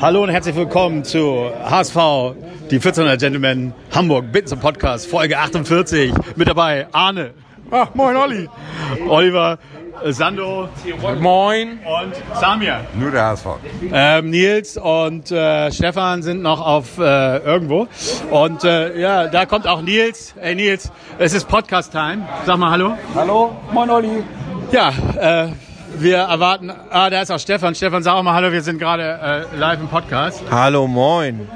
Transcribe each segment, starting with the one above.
Hallo und herzlich willkommen zu HSV, die 1400 Gentlemen Hamburg, bitten zum Podcast, Folge 48. Mit dabei Arne. Ach, moin Olli. Oliver, Sando. Moin. Und Samir. Nur der HSV. Ähm, Nils und äh, Stefan sind noch auf äh, irgendwo. Und äh, ja, da kommt auch Nils. Hey Nils, es ist Podcast-Time. Sag mal Hallo. Hallo, moin Olli. Ja, äh, wir erwarten. Ah, da ist auch Stefan. Stefan, sag auch mal Hallo. Wir sind gerade äh, live im Podcast. Hallo, moin.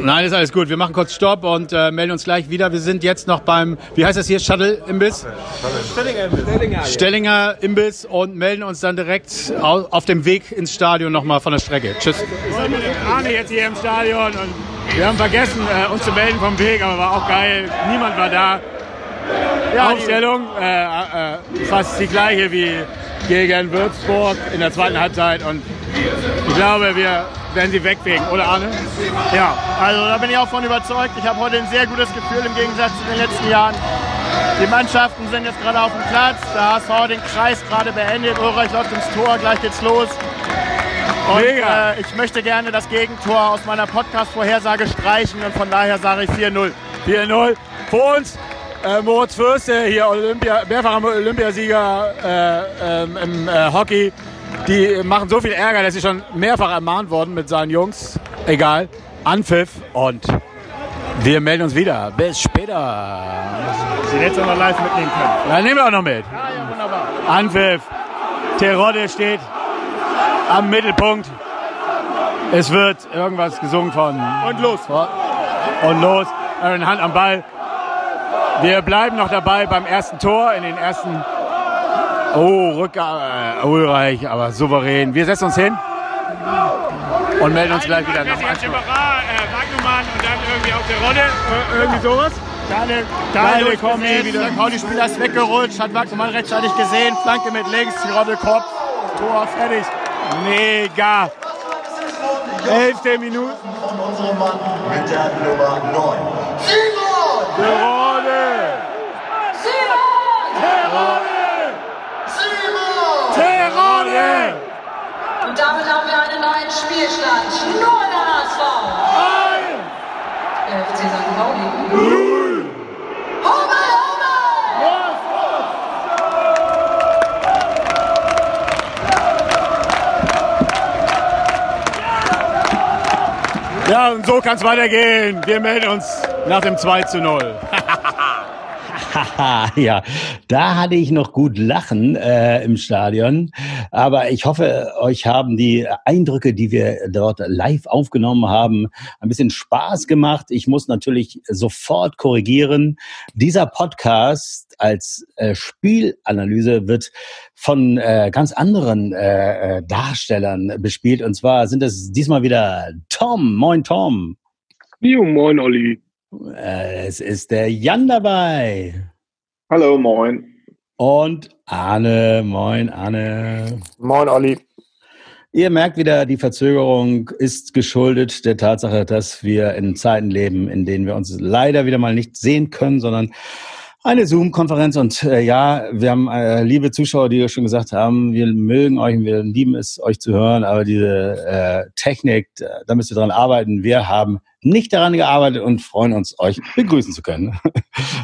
Nein, ist alles gut. Wir machen kurz Stopp und äh, melden uns gleich wieder. Wir sind jetzt noch beim, wie heißt das hier, Shuttle-Imbiss? Stellinger. Stellinger Imbiss und melden uns dann direkt au auf dem Weg ins Stadion nochmal von der Strecke. Tschüss. Wir sind mit dem Arne jetzt hier im Stadion und wir haben vergessen, äh, uns zu melden vom Weg, aber war auch geil. Niemand war da. Ja, Aufstellung äh, äh, fast die gleiche wie gegen Würzburg in der zweiten Halbzeit und ich glaube, wir werden sie wegwegen, oder Arne? Ja, also da bin ich auch von überzeugt. Ich habe heute ein sehr gutes Gefühl im Gegensatz zu den letzten Jahren. Die Mannschaften sind jetzt gerade auf dem Platz. Der HSV hat den Kreis gerade beendet. Ulreich läuft ins Tor, gleich geht's los. Und Mega. äh, ich möchte gerne das Gegentor aus meiner Podcast-Vorhersage streichen und von daher sage ich 4-0. 4-0 für uns. Äh, Moritz Fürste, hier Olympia, mehrfacher Olympiasieger äh, ähm, im äh, Hockey. Die machen so viel Ärger, dass sie schon mehrfach ermahnt worden mit seinen Jungs. Egal. Anpfiff und wir melden uns wieder. Bis später. Sie jetzt noch live mitnehmen können. Ja, nehmen wir auch noch mit. Ja, wunderbar. Anpfiff. Terodde steht am Mittelpunkt. Es wird irgendwas gesungen von. Und los. Und los. Eine Hand am Ball. Wir bleiben noch dabei beim ersten Tor in den ersten. Oh, Rücker, äh, Ulreich, aber souverän. Wir setzen uns hin und melden uns gleich wieder nach. Wagnumann und dann irgendwie auf der Rolle. irgendwie sowas. Geile geile Kombi Kombi. wieder. Der Pauli-Spieler ist weggerutscht, hat Wagnumann rechtzeitig gesehen. Flanke mit links, die Rolle Kopf. Tor fertig. Mega. Elfte Minute. Und unsere Mann mit der Nummer 9. Simon! Terodde. Simon! Terodde. Und damit haben wir einen neuen Spielstand. Nur der HSV. Der FC St. Pauli. Home, home! Ja, und so kann es weitergehen. Wir melden uns nach dem 2 zu 0. Ja, da hatte ich noch gut Lachen äh, im Stadion. Aber ich hoffe, euch haben die Eindrücke, die wir dort live aufgenommen haben, ein bisschen Spaß gemacht. Ich muss natürlich sofort korrigieren. Dieser Podcast als äh, Spielanalyse wird von äh, ganz anderen äh, äh, Darstellern bespielt. Und zwar sind es diesmal wieder Tom. Moin, Tom. Jo, moin Olli. Es ist der Jan dabei. Hallo, moin. Und Arne, moin Arne. Moin Olli. Ihr merkt wieder, die Verzögerung ist geschuldet der Tatsache, dass wir in Zeiten leben, in denen wir uns leider wieder mal nicht sehen können, sondern eine Zoom-Konferenz. Und äh, ja, wir haben äh, liebe Zuschauer, die schon gesagt haben, wir mögen euch und wir lieben es, euch zu hören, aber diese äh, Technik, da müsst ihr dran arbeiten. Wir haben nicht daran gearbeitet und freuen uns, euch begrüßen zu können.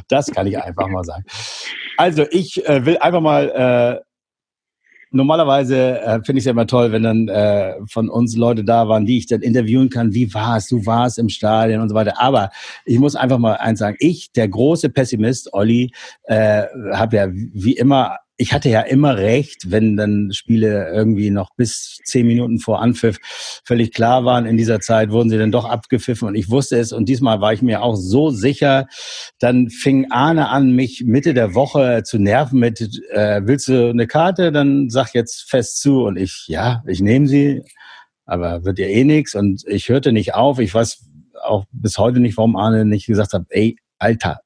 Das kann ich einfach mal sagen. Also ich äh, will einfach mal äh, normalerweise äh, finde ich es ja immer toll, wenn dann äh, von uns Leute da waren, die ich dann interviewen kann. Wie war es? Du warst im Stadion und so weiter. Aber ich muss einfach mal eins sagen. Ich, der große Pessimist, Olli, äh, habe ja wie immer ich hatte ja immer recht, wenn dann Spiele irgendwie noch bis zehn Minuten vor Anpfiff völlig klar waren. In dieser Zeit wurden sie dann doch abgepfiffen und ich wusste es. Und diesmal war ich mir auch so sicher. Dann fing Arne an, mich Mitte der Woche zu nerven mit, äh, willst du eine Karte? Dann sag jetzt fest zu. Und ich, ja, ich nehme sie, aber wird ja eh nix. Und ich hörte nicht auf. Ich weiß auch bis heute nicht, warum Arne nicht gesagt hat, ey, Alter,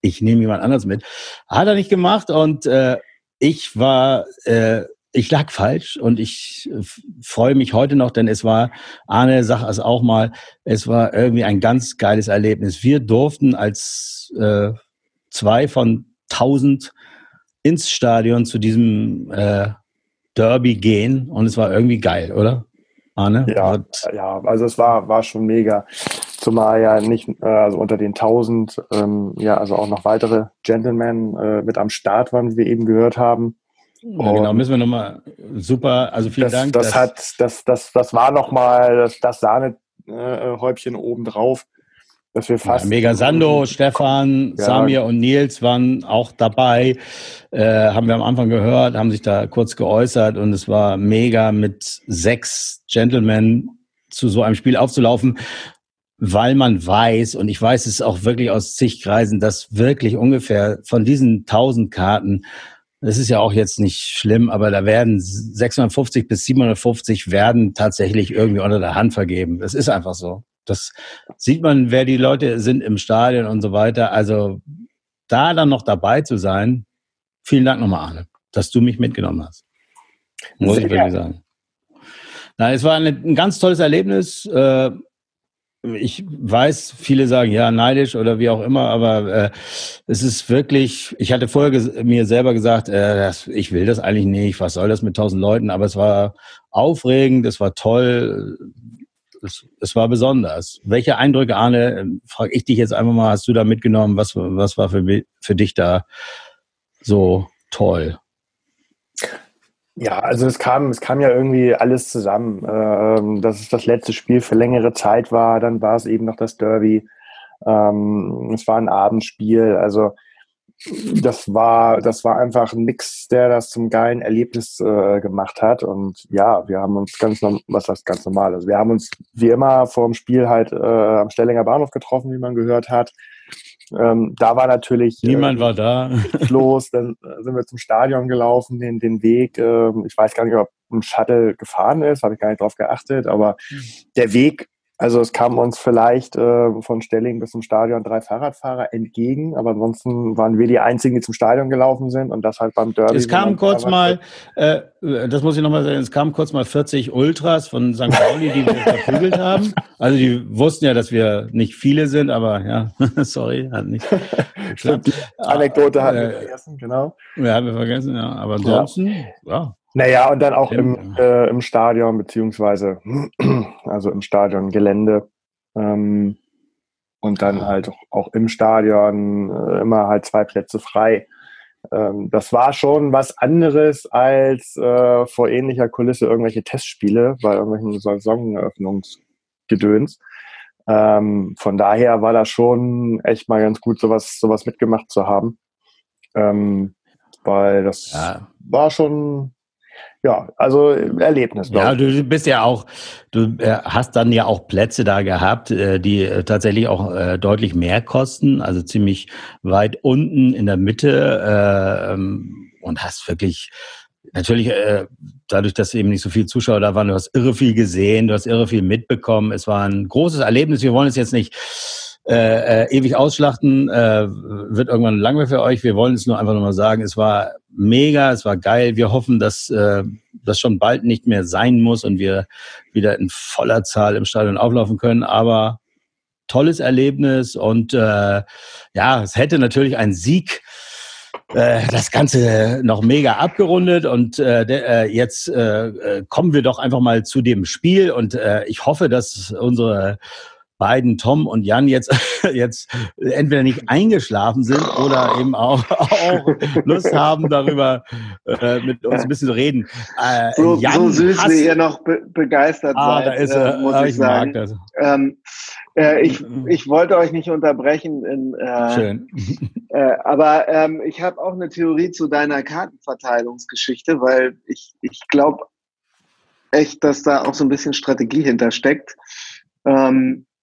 ich nehme jemand anders mit. Hat er nicht gemacht und äh, ich war, äh, ich lag falsch und ich äh, freue mich heute noch, denn es war, Arne sagt es auch mal, es war irgendwie ein ganz geiles Erlebnis. Wir durften als äh, zwei von tausend ins Stadion zu diesem äh, Derby gehen und es war irgendwie geil, oder? Arne? Ja, ja also es war, war schon mega. Zumal ja nicht, äh, also unter den 1000, ähm, ja, also auch noch weitere Gentlemen äh, mit am Start waren, wie wir eben gehört haben. Ja, genau, müssen wir nochmal, super, also vielen das, Dank. Das hat, das, das, das war nochmal das, das Sahnehäubchen obendrauf dass wir fast. Ja, Mega Sando, Stefan, ja. Samir und Nils waren auch dabei. Äh, haben wir am Anfang gehört, haben sich da kurz geäußert und es war mega mit sechs Gentlemen zu so einem Spiel aufzulaufen, weil man weiß, und ich weiß es auch wirklich aus zig Kreisen, dass wirklich ungefähr von diesen tausend Karten das ist ja auch jetzt nicht schlimm, aber da werden 650 bis 750 werden tatsächlich irgendwie unter der Hand vergeben. Das ist einfach so. Das sieht man, wer die Leute sind im Stadion und so weiter. Also da dann noch dabei zu sein, vielen Dank nochmal, Arne, dass du mich mitgenommen hast. Muss Sehr ich wirklich sagen. Na, es war eine, ein ganz tolles Erlebnis. Äh, ich weiß, viele sagen ja neidisch oder wie auch immer, aber äh, es ist wirklich. Ich hatte vorher mir selber gesagt, äh, das, ich will das eigentlich nicht. Was soll das mit tausend Leuten? Aber es war aufregend, es war toll es, es war besonders. Welche Eindrücke, Arne, ähm, frage ich dich jetzt einfach mal, hast du da mitgenommen? Was, was war für, für dich da so toll? Ja, also es kam, es kam ja irgendwie alles zusammen. Ähm, dass es das letzte Spiel für längere Zeit war, dann war es eben noch das Derby. Ähm, es war ein Abendspiel. Also das war, das war einfach ein Mix, der das zum geilen Erlebnis äh, gemacht hat. Und ja, wir haben uns ganz, was heißt ganz normal? Also wir haben uns wie immer vor dem Spiel halt äh, am Stellinger Bahnhof getroffen, wie man gehört hat. Ähm, da war natürlich äh, niemand äh, war da los. Dann äh, sind wir zum Stadion gelaufen, den, den Weg. Äh, ich weiß gar nicht, ob ein Shuttle gefahren ist, habe ich gar nicht drauf geachtet. Aber mhm. der Weg also es kamen uns vielleicht äh, von Stelling bis zum Stadion drei Fahrradfahrer entgegen, aber ansonsten waren wir die Einzigen, die zum Stadion gelaufen sind und das halt beim Derby. Es kamen kurz mal, äh, das muss ich nochmal sagen, es kamen kurz mal 40 Ultras von St. Pauli, die wir verprügelt haben. Also die wussten ja, dass wir nicht viele sind, aber ja, sorry, hat nicht. Stimmt, die Anekdote hatten wir äh, vergessen, genau. Ja, haben wir vergessen, ja. Aber ansonsten, ja. ja naja, und dann auch im, äh, im Stadion, beziehungsweise also im Stadion Gelände. Ähm, und dann halt auch im Stadion äh, immer halt zwei Plätze frei. Ähm, das war schon was anderes als äh, vor ähnlicher Kulisse irgendwelche Testspiele bei irgendwelchen Saisoneröffnungsgedöns. Ähm, von daher war das schon echt mal ganz gut, sowas, sowas mitgemacht zu haben. Ähm, weil das ja. war schon ja, also Erlebnis. Ja, du bist ja auch, du äh, hast dann ja auch Plätze da gehabt, äh, die äh, tatsächlich auch deutlich mehr kosten, also ziemlich weit unten in der Mitte ähm, und hast wirklich natürlich dadurch, dass eben nicht so viele Zuschauer da waren, du hast irre viel gesehen, du hast irre viel mitbekommen. Es war ein großes Erlebnis. Wir wollen es jetzt nicht äh, äh, ewig ausschlachten, äh, wird irgendwann langweilig für euch. Wir wollen es nur einfach nochmal sagen, es war mega, es war geil. Wir hoffen, dass äh, das schon bald nicht mehr sein muss und wir wieder in voller Zahl im Stadion auflaufen können. Aber tolles Erlebnis und äh, ja, es hätte natürlich ein Sieg äh, das Ganze noch mega abgerundet und äh, äh, jetzt kommen wir doch einfach mal zu dem Spiel und ich hoffe, dass unsere beiden, Tom und Jan, jetzt, jetzt entweder nicht eingeschlafen sind oder eben auch, auch Lust haben, darüber äh, mit uns ein bisschen zu reden. Äh, so, Jan so süß, wie ihr noch be begeistert ah, seid, da ist, äh, muss ich, ich sagen. Mag das. Ähm, äh, ich, ich wollte euch nicht unterbrechen. In, äh, Schön. Aber ähm, ich habe auch eine Theorie zu deiner Kartenverteilungsgeschichte, weil ich, ich glaube echt, dass da auch so ein bisschen Strategie hintersteckt. Ähm, äh,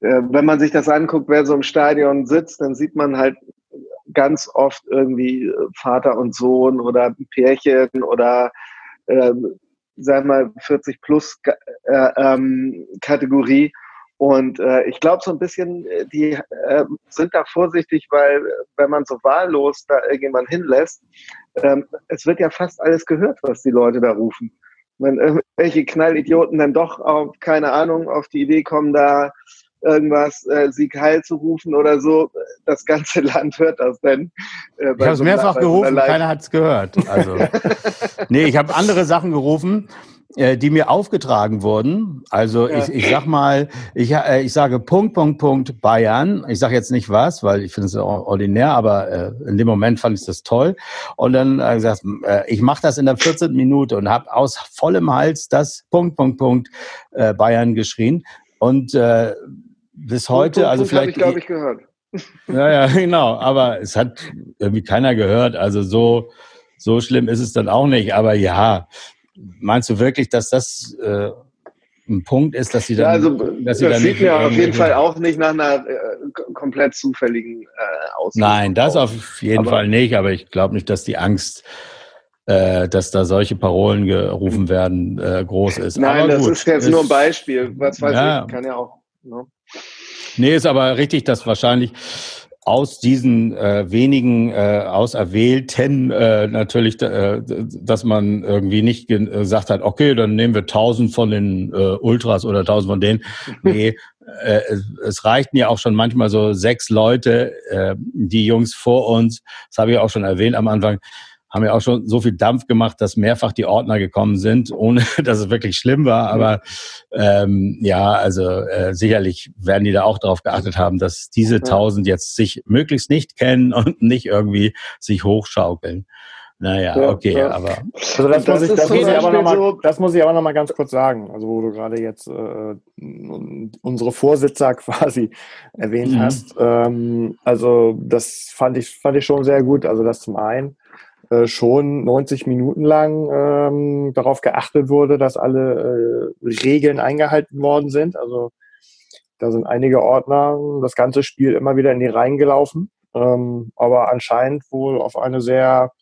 wenn man sich das anguckt, wer so im Stadion sitzt, dann sieht man halt ganz oft irgendwie äh, Vater und Sohn oder Pärchen oder äh, sagen wir mal 40 plus äh, ähm, Kategorie. Und äh, ich glaube so ein bisschen, äh, die äh, sind da vorsichtig, weil wenn man so wahllos da irgendjemand hinlässt, ähm, es wird ja fast alles gehört, was die Leute da rufen. Wenn irgendwelche Knallidioten dann doch auf, keine Ahnung, auf die Idee kommen, da irgendwas äh, Sieg Heil zu rufen oder so. Das ganze Land hört das denn. Äh, ich habe es mehrfach gerufen, keiner hat es gehört. Also, nee, ich habe andere Sachen gerufen äh, die mir aufgetragen wurden. Also ja. ich, ich sag mal, ich, äh, ich sage Punkt, Punkt, Punkt Bayern. Ich sage jetzt nicht was, weil ich finde es ordinär, aber äh, in dem Moment fand ich das toll. Und dann äh, gesagt, äh, ich mache das in der 14. Minute und habe aus vollem Hals das Punkt, Punkt, Punkt äh, Bayern geschrien. Und äh, bis heute, also vielleicht. ich, glaube ich, gehört. Ja, ja, genau. Aber es hat irgendwie keiner gehört. Also so, so schlimm ist es dann auch nicht. Aber ja, meinst du wirklich, dass das äh, ein Punkt ist, dass sie dann. Ja, also, dass sie das dann sieht mir auf jeden Fall auch nicht nach einer äh, komplett zufälligen äh, Ausgabe. Nein, das auf jeden aber, Fall nicht, aber ich glaube nicht, dass die Angst, äh, dass da solche Parolen gerufen werden, äh, groß ist. Nein, das ist jetzt ist, nur ein Beispiel. Was weiß ja, ich, kann ja auch. Ne? Nee, ist aber richtig, dass wahrscheinlich aus diesen äh, wenigen äh, Auserwählten äh, natürlich, äh, dass man irgendwie nicht gesagt hat, okay, dann nehmen wir tausend von den äh, Ultras oder tausend von denen. Nee, äh, es reichten ja auch schon manchmal so sechs Leute, äh, die Jungs vor uns, das habe ich auch schon erwähnt am Anfang, haben ja auch schon so viel Dampf gemacht, dass mehrfach die Ordner gekommen sind, ohne dass es wirklich schlimm war. Aber ähm, ja, also äh, sicherlich werden die da auch darauf geachtet haben, dass diese tausend jetzt sich möglichst nicht kennen und nicht irgendwie sich hochschaukeln. Naja, ja, okay, ja. aber. Also das, das, muss ich, das, muss ich aber noch mal, so das muss ich aber noch mal ganz kurz sagen. Also wo du gerade jetzt äh, unsere Vorsitzer quasi erwähnt mhm. hast. Ähm, also das fand ich, fand ich schon sehr gut. Also das zum einen. Äh, schon 90 Minuten lang ähm, darauf geachtet wurde, dass alle äh, Regeln eingehalten worden sind. Also da sind einige Ordner das ganze Spiel immer wieder in die Reihen gelaufen, ähm, aber anscheinend wohl auf eine sehr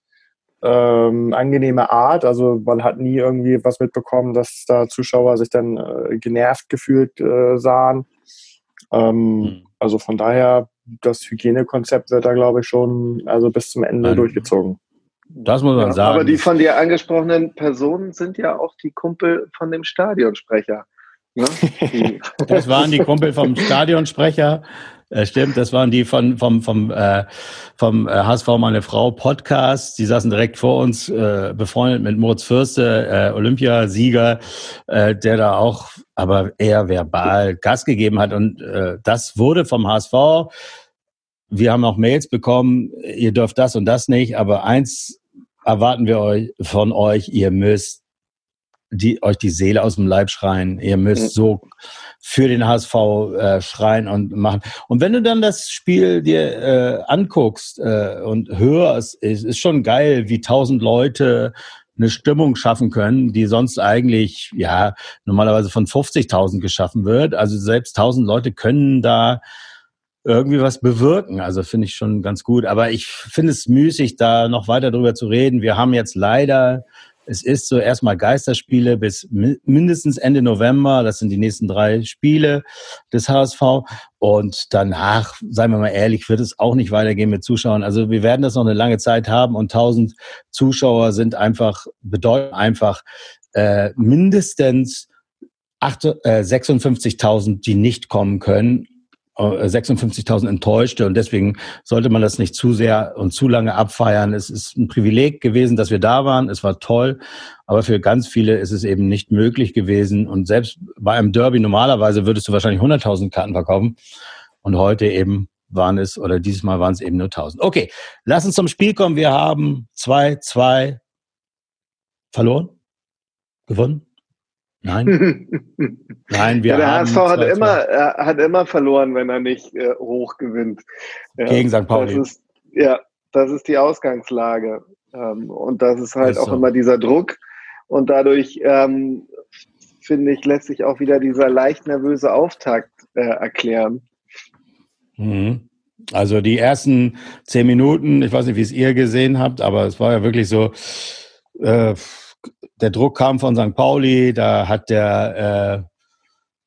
ähm, angenehme Art. Also man hat nie irgendwie was mitbekommen, dass da Zuschauer sich dann äh, genervt gefühlt äh, sahen. Ähm, mhm. Also von daher, das Hygienekonzept wird da, glaube ich, schon also bis zum Ende durchgezogen. Das muss man ja, sagen. Aber die von dir angesprochenen Personen sind ja auch die Kumpel von dem Stadionsprecher. Ne? das waren die Kumpel vom Stadionsprecher. Äh, stimmt, das waren die von, vom, vom, äh, vom HSV äh, Meine Frau Podcast. Die saßen direkt vor uns, äh, befreundet mit Moritz Fürste, äh, Olympiasieger, äh, der da auch aber eher verbal Gas gegeben hat. Und äh, das wurde vom HSV wir haben auch Mails bekommen, ihr dürft das und das nicht, aber eins erwarten wir euch von euch, ihr müsst die, euch die Seele aus dem Leib schreien. Ihr müsst so für den HSV äh, schreien und machen. Und wenn du dann das Spiel dir äh, anguckst äh, und hörst, ist, ist schon geil, wie tausend Leute eine Stimmung schaffen können, die sonst eigentlich ja normalerweise von 50.000 geschaffen wird. Also selbst 1000 Leute können da irgendwie was bewirken. Also finde ich schon ganz gut. Aber ich finde es müßig, da noch weiter drüber zu reden. Wir haben jetzt leider, es ist so erstmal Geisterspiele bis mindestens Ende November. Das sind die nächsten drei Spiele des HSV. Und danach, seien wir mal ehrlich, wird es auch nicht weitergehen mit Zuschauern. Also wir werden das noch eine lange Zeit haben und 1000 Zuschauer sind einfach, bedeuten einfach äh, mindestens äh, 56.000, die nicht kommen können 56.000 äh, Enttäuschte und deswegen sollte man das nicht zu sehr und zu lange abfeiern. Es ist ein Privileg gewesen, dass wir da waren. Es war toll, aber für ganz viele ist es eben nicht möglich gewesen. Und selbst bei einem Derby normalerweise würdest du wahrscheinlich 100.000 Karten verkaufen und heute eben waren es oder dieses Mal waren es eben nur 1000. Okay, lass uns zum Spiel kommen. Wir haben 2-2 verloren, gewonnen. Nein. Nein, wir ja, der haben HSV hat immer, er hat immer verloren, wenn er nicht äh, hoch gewinnt. Ja, Gegen St. Pauli. Das ist, ja, das ist die Ausgangslage. Ähm, und das ist halt ist auch so. immer dieser Druck. Und dadurch, ähm, finde ich, lässt sich auch wieder dieser leicht nervöse Auftakt äh, erklären. Mhm. Also die ersten zehn Minuten, ich weiß nicht, wie es ihr gesehen habt, aber es war ja wirklich so, äh, der Druck kam von St. Pauli, da hat der, äh,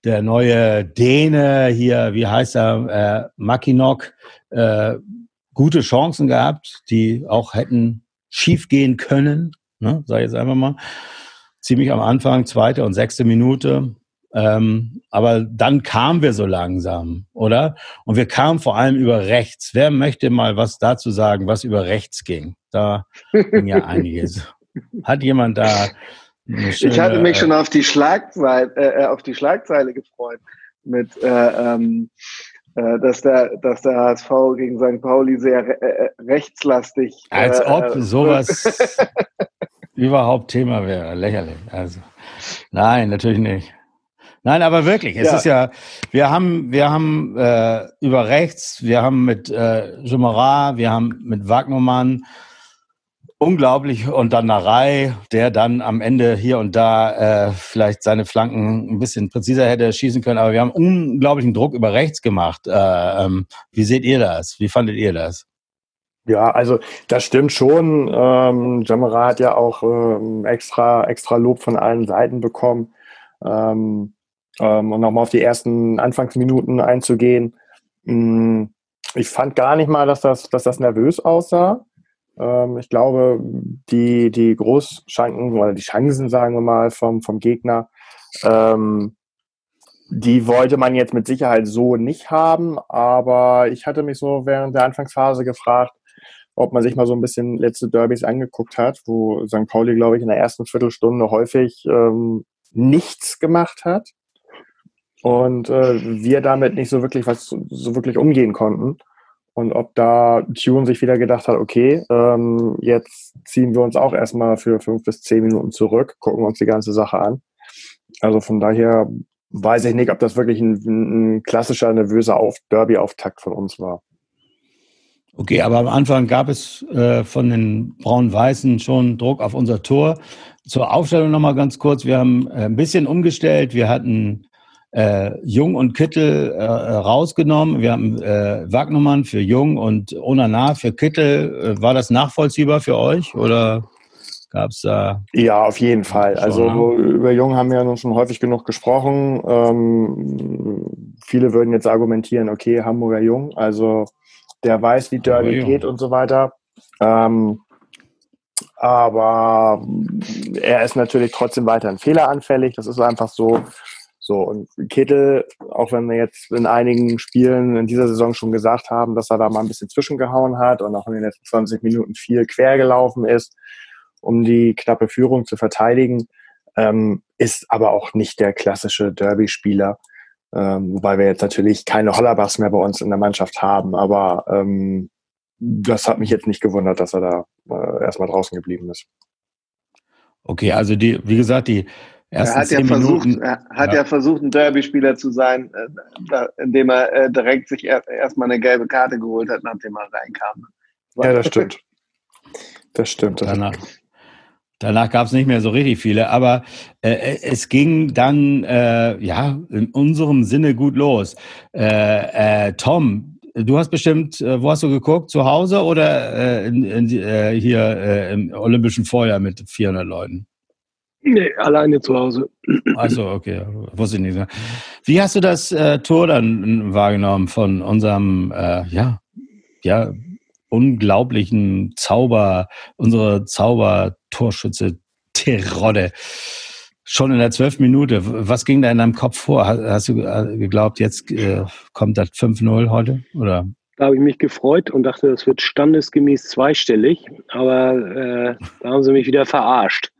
der neue Däne hier, wie heißt er, äh, Makinok, äh, gute Chancen gehabt, die auch hätten schief gehen können, ne, sag ich jetzt einfach mal. Ziemlich am Anfang, zweite und sechste Minute. Ähm, aber dann kamen wir so langsam, oder? Und wir kamen vor allem über rechts. Wer möchte mal was dazu sagen, was über rechts ging? Da ging ja einiges. Hat jemand da? Schöne, ich hatte mich schon auf die Schlagzeile, äh, auf die Schlagzeile gefreut mit, äh, ähm, äh, dass der, dass der HSV gegen St. Pauli sehr äh, rechtslastig. Als äh, ob sowas überhaupt Thema wäre. Lächerlich. Also, nein, natürlich nicht. Nein, aber wirklich, es ja. ist ja, wir haben, wir haben äh, über rechts, wir haben mit äh, Jumerat, wir haben mit Wagnermann unglaublich und dann Narei, der dann am Ende hier und da äh, vielleicht seine Flanken ein bisschen präziser hätte schießen können, aber wir haben unglaublichen Druck über rechts gemacht. Äh, ähm, wie seht ihr das? Wie fandet ihr das? Ja, also das stimmt schon. Ähm, Jamara hat ja auch ähm, extra, extra Lob von allen Seiten bekommen. Ähm, ähm, und nochmal auf die ersten Anfangsminuten einzugehen. Mm, ich fand gar nicht mal, dass das, dass das nervös aussah. Ähm, ich glaube, die, die Großschanken oder die Chancen, sagen wir mal, vom, vom Gegner, ähm, die wollte man jetzt mit Sicherheit so nicht haben, aber ich hatte mich so während der Anfangsphase gefragt, ob man sich mal so ein bisschen letzte Derbys angeguckt hat, wo St. Pauli, glaube ich, in der ersten Viertelstunde häufig ähm, nichts gemacht hat und äh, wir damit nicht so wirklich was so wirklich umgehen konnten. Und ob da Tune sich wieder gedacht hat, okay, ähm, jetzt ziehen wir uns auch erstmal für fünf bis zehn Minuten zurück, gucken uns die ganze Sache an. Also von daher weiß ich nicht, ob das wirklich ein, ein klassischer nervöser Auf Derby-Auftakt von uns war. Okay, aber am Anfang gab es äh, von den Braun-Weißen schon Druck auf unser Tor. Zur Aufstellung nochmal ganz kurz. Wir haben äh, ein bisschen umgestellt. Wir hatten äh, Jung und Kittel äh, rausgenommen. Wir haben äh, Wagnermann für Jung und Onana für Kittel. Äh, war das nachvollziehbar für euch oder gab es da? Ja, auf jeden Fall. Also ne? über Jung haben wir ja schon häufig genug gesprochen. Ähm, viele würden jetzt argumentieren, okay, Hamburger Jung, also der weiß, wie Derby geht und so weiter. Ähm, aber er ist natürlich trotzdem weiterhin fehleranfällig. Das ist einfach so. So, und Kittel, auch wenn wir jetzt in einigen Spielen in dieser Saison schon gesagt haben, dass er da mal ein bisschen zwischengehauen hat und auch in den letzten 20 Minuten viel quer gelaufen ist, um die knappe Führung zu verteidigen, ähm, ist aber auch nicht der klassische Derby-Spieler. Ähm, wobei wir jetzt natürlich keine Hollerbachs mehr bei uns in der Mannschaft haben, aber ähm, das hat mich jetzt nicht gewundert, dass er da äh, erstmal draußen geblieben ist. Okay, also die, wie gesagt, die er hat, ja versucht, er hat ja. ja. versucht, ein Derby-Spieler zu sein, äh, indem er äh, direkt sich erstmal eine gelbe Karte geholt hat, nachdem er reinkam. Ja, das stimmt. Das stimmt. danach danach gab es nicht mehr so richtig viele, aber äh, äh, es ging dann äh, ja in unserem Sinne gut los. Äh, Tom, du hast bestimmt, wo hast du geguckt? Zu Hause oder in, in, hier im Olympischen Feuer mit 400 Leuten? Nee, alleine zu Hause. Achso, okay, wusste ich nicht. Wie hast du das äh, Tor dann wahrgenommen von unserem, äh, ja, ja, unglaublichen Zauber, unsere Zauber-Torschütze Terodde? Schon in der zwölften Minute. Was ging da in deinem Kopf vor? Hast du äh, geglaubt, jetzt äh, kommt das 5-0 heute? Oder? Da habe ich mich gefreut und dachte, das wird standesgemäß zweistellig, aber äh, da haben sie mich wieder verarscht.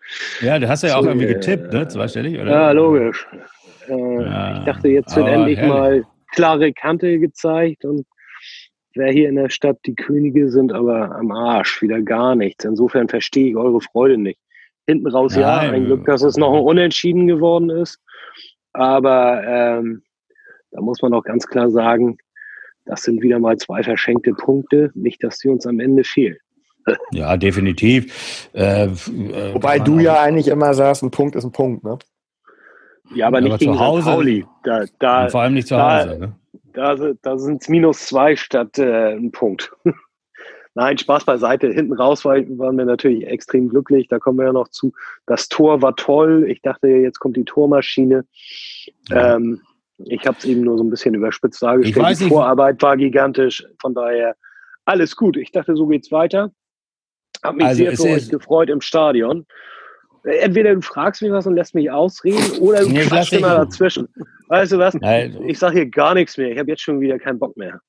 Ja, du hast ja auch so, irgendwie getippt, ne? Zweistellig, oder? Ja, logisch. Äh, ja, ich dachte, jetzt wird endlich herrlich. mal klare Kante gezeigt und wer hier in der Stadt die Könige sind, aber am Arsch, wieder gar nichts. Insofern verstehe ich eure Freude nicht. Hinten raus, Nein. ja, ein Glück, dass es noch ein Unentschieden geworden ist. Aber ähm, da muss man auch ganz klar sagen, das sind wieder mal zwei verschenkte Punkte. Nicht, dass sie uns am Ende fehlen. Ja, definitiv. Äh, äh, Wobei du ja eigentlich immer sagst, ein Punkt ist ein Punkt, ne? Ja, aber nicht aber gegen zu Hause, Pauli. Da, da, vor allem nicht zu da, Hause. Ne? Da, da sind es minus zwei statt äh, ein Punkt. Nein, Spaß beiseite. Hinten raus war, waren wir natürlich extrem glücklich. Da kommen wir ja noch zu. Das Tor war toll. Ich dachte, jetzt kommt die Tormaschine. Ja. Ähm, ich habe es eben nur so ein bisschen überspitzt dargestellt. Die Vorarbeit war gigantisch. Von daher alles gut. Ich dachte, so geht's weiter. Hab mich also sehr für euch gefreut im Stadion. entweder du fragst mich was und lässt mich ausreden oder du nee, quatschst immer dazwischen. Weißt du was? Nein. Ich sage hier gar nichts mehr. Ich habe jetzt schon wieder keinen Bock mehr.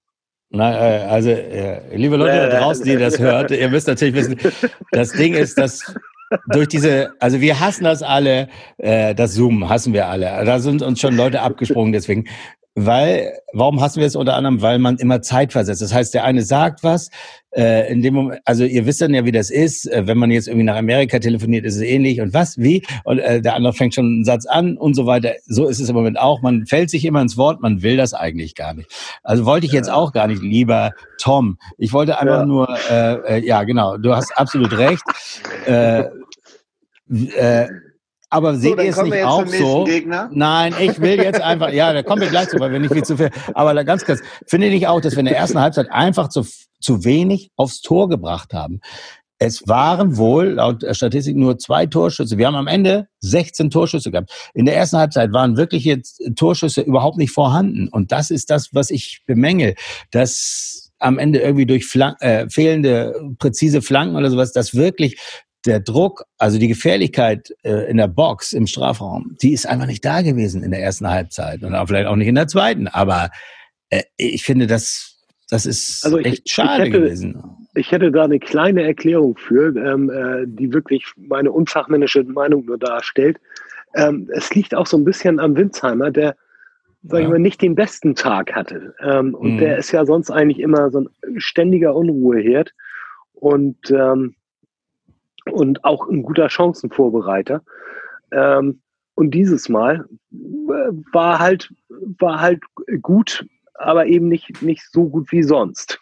Na, äh, also, äh, liebe Leute da draußen, die das hört, ihr müsst natürlich wissen, das Ding ist, dass durch diese, also wir hassen das alle, äh, das Zoom hassen wir alle. Da sind uns schon Leute abgesprungen, deswegen weil, warum hassen wir es unter anderem? Weil man immer Zeit versetzt. Das heißt, der eine sagt was, äh, in dem Moment, also ihr wisst dann ja, wie das ist, äh, wenn man jetzt irgendwie nach Amerika telefoniert, ist es ähnlich und was, wie, und äh, der andere fängt schon einen Satz an und so weiter. So ist es im Moment auch. Man fällt sich immer ins Wort, man will das eigentlich gar nicht. Also wollte ich jetzt auch gar nicht, lieber Tom. Ich wollte einfach ja. nur, äh, äh, ja genau, du hast absolut recht. Äh, äh, aber seht ihr es nicht auch so? Gegner. Nein, ich will jetzt einfach, ja, da kommen wir gleich zu, weil wir nicht viel zu viel. Aber ganz kurz, finde ich auch, dass wir in der ersten Halbzeit einfach zu, zu wenig aufs Tor gebracht haben. Es waren wohl laut Statistik nur zwei Torschüsse. Wir haben am Ende 16 Torschüsse gehabt. In der ersten Halbzeit waren wirklich jetzt Torschüsse überhaupt nicht vorhanden. Und das ist das, was ich bemängel, dass am Ende irgendwie durch Flank, äh, fehlende präzise Flanken oder sowas, dass wirklich der Druck, also die Gefährlichkeit äh, in der Box, im Strafraum, die ist einfach nicht da gewesen in der ersten Halbzeit und auch vielleicht auch nicht in der zweiten. Aber äh, ich finde, das, das ist also ich, echt schade ich hätte, gewesen. Ich hätte da eine kleine Erklärung für, ähm, äh, die wirklich meine unfachmännische Meinung nur darstellt. Ähm, es liegt auch so ein bisschen am Winsheimer, der sag ich mal, nicht den besten Tag hatte. Ähm, und mhm. der ist ja sonst eigentlich immer so ein ständiger Unruheherd. Und ähm, und auch ein guter Chancenvorbereiter. Ähm, und dieses Mal äh, war halt, war halt gut, aber eben nicht, nicht so gut wie sonst.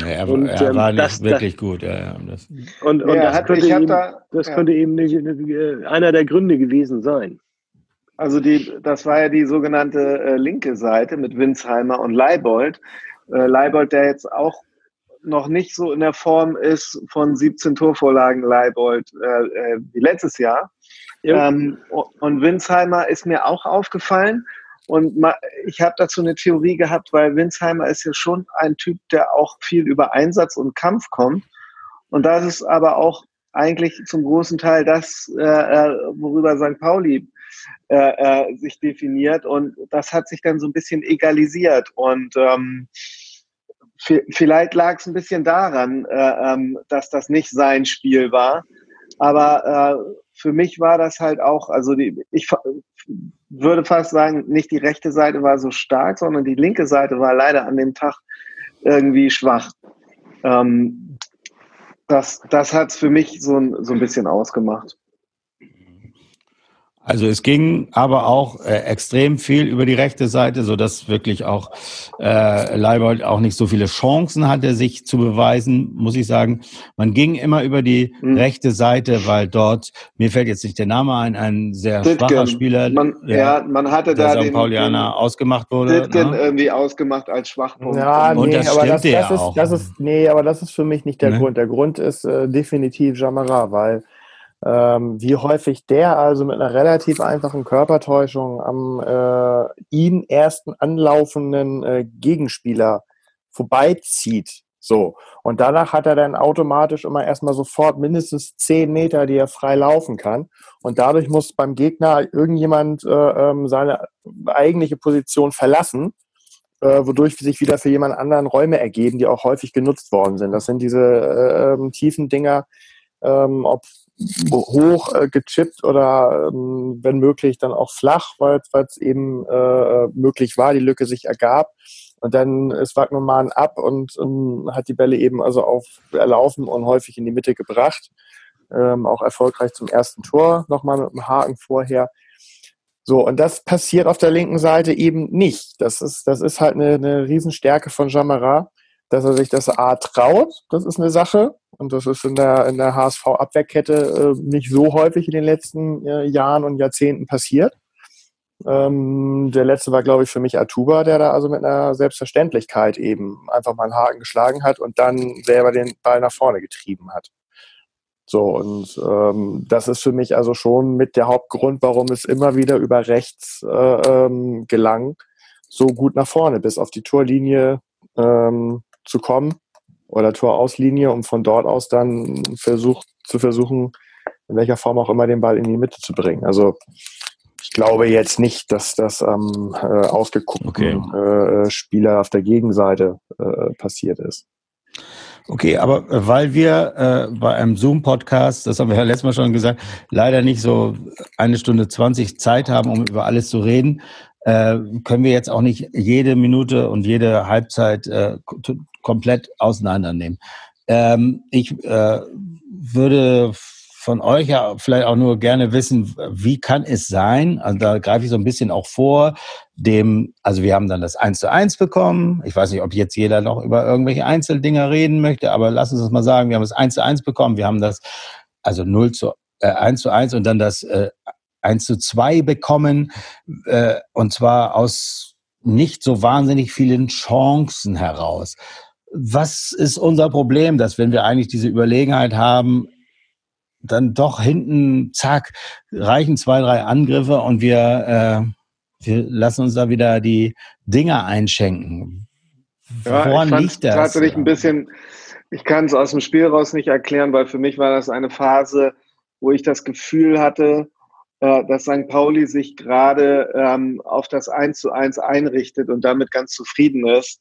Ja, er, und, er ähm, war nicht das, wirklich das, gut. Ja, das. Und, und ja, das, könnte eben, da, das könnte eben nicht, einer der Gründe gewesen sein. Also die, das war ja die sogenannte äh, linke Seite mit Winsheimer und Leibold. Äh, Leibold, der jetzt auch noch nicht so in der Form ist von 17 Torvorlagen Leibold äh, äh, wie letztes Jahr. Ja. Ähm, und Winsheimer ist mir auch aufgefallen. Und ich habe dazu eine Theorie gehabt, weil Winsheimer ist ja schon ein Typ, der auch viel über Einsatz und Kampf kommt. Und das ist aber auch eigentlich zum großen Teil das, äh, äh worüber St. Pauli äh, äh, sich definiert. Und das hat sich dann so ein bisschen egalisiert. Und ähm, vielleicht lag es ein bisschen daran, äh, ähm, dass das nicht sein Spiel war. Aber äh, für mich war das halt auch, also die, ich würde fast sagen, nicht die rechte Seite war so stark, sondern die linke Seite war leider an dem Tag irgendwie schwach. Ähm, das das hat es für mich so, so ein bisschen ausgemacht. Also es ging aber auch äh, extrem viel über die rechte Seite, so dass wirklich auch äh, Leibold auch nicht so viele Chancen hatte, sich zu beweisen, muss ich sagen. Man ging immer über die mhm. rechte Seite, weil dort, mir fällt jetzt nicht der Name ein, ein sehr Ditgen. schwacher Spieler, man, ja, man hatte der da St. Paulianer den, ausgemacht wurde. Ditgen ne? irgendwie ausgemacht als Schwachpunkt. Ja, nee, Und das aber das, das ja ist, auch. Das ist, nee, aber das ist für mich nicht der ne? Grund. Der Grund ist äh, definitiv Jamara, weil ähm, wie häufig der also mit einer relativ einfachen Körpertäuschung am äh, ihn ersten anlaufenden äh, Gegenspieler vorbeizieht. So. Und danach hat er dann automatisch immer erstmal sofort mindestens zehn Meter, die er frei laufen kann. Und dadurch muss beim Gegner irgendjemand äh, ähm, seine eigentliche Position verlassen, äh, wodurch sich wieder für jemand anderen Räume ergeben, die auch häufig genutzt worden sind. Das sind diese äh, ähm, tiefen Dinger, ähm, ob hoch äh, gechippt oder ähm, wenn möglich dann auch flach, weil es eben äh, möglich war, die Lücke sich ergab. Und dann ist Wagnermann ab und ähm, hat die Bälle eben also auf erlaufen und häufig in die Mitte gebracht. Ähm, auch erfolgreich zum ersten Tor, nochmal mit dem Haken vorher. So, und das passiert auf der linken Seite eben nicht. Das ist, das ist halt eine, eine Riesenstärke von Jamara, dass er sich das A traut, das ist eine Sache. Und das ist in der, in der HSV-Abwehrkette äh, nicht so häufig in den letzten äh, Jahren und Jahrzehnten passiert. Ähm, der letzte war, glaube ich, für mich Atuba, der da also mit einer Selbstverständlichkeit eben einfach mal einen Haken geschlagen hat und dann selber den Ball nach vorne getrieben hat. So, und ähm, das ist für mich also schon mit der Hauptgrund, warum es immer wieder über rechts äh, ähm, gelang, so gut nach vorne bis auf die Torlinie ähm, zu kommen oder Torauslinie, um von dort aus dann versucht, zu versuchen, in welcher Form auch immer den Ball in die Mitte zu bringen. Also ich glaube jetzt nicht, dass das am äh, ausgeguckten okay. äh, Spieler auf der Gegenseite äh, passiert ist. Okay, aber äh, weil wir äh, bei einem Zoom-Podcast, das haben wir ja letztes Mal schon gesagt, leider nicht so eine Stunde zwanzig Zeit haben, um über alles zu reden, äh, können wir jetzt auch nicht jede Minute und jede Halbzeit äh, komplett auseinandernehmen. Ähm, ich äh, würde von euch ja vielleicht auch nur gerne wissen, wie kann es sein, also da greife ich so ein bisschen auch vor, dem, also wir haben dann das 1 zu 1 bekommen. Ich weiß nicht, ob jetzt jeder noch über irgendwelche Einzeldinger reden möchte, aber lass uns das mal sagen, wir haben das 1 zu 1 bekommen, wir haben das, also 0 zu, äh, 1 zu 1 und dann das äh, 1 zu 2 bekommen, äh, und zwar aus nicht so wahnsinnig vielen Chancen heraus. Was ist unser Problem, dass wenn wir eigentlich diese Überlegenheit haben, dann doch hinten, zack, reichen zwei, drei Angriffe und wir, äh, wir lassen uns da wieder die Dinger einschenken. Ja, Woran ich liegt das? Tatsächlich ein bisschen, ich kann es aus dem Spiel raus nicht erklären, weil für mich war das eine Phase, wo ich das Gefühl hatte, äh, dass St. Pauli sich gerade ähm, auf das 1 zu 1 einrichtet und damit ganz zufrieden ist.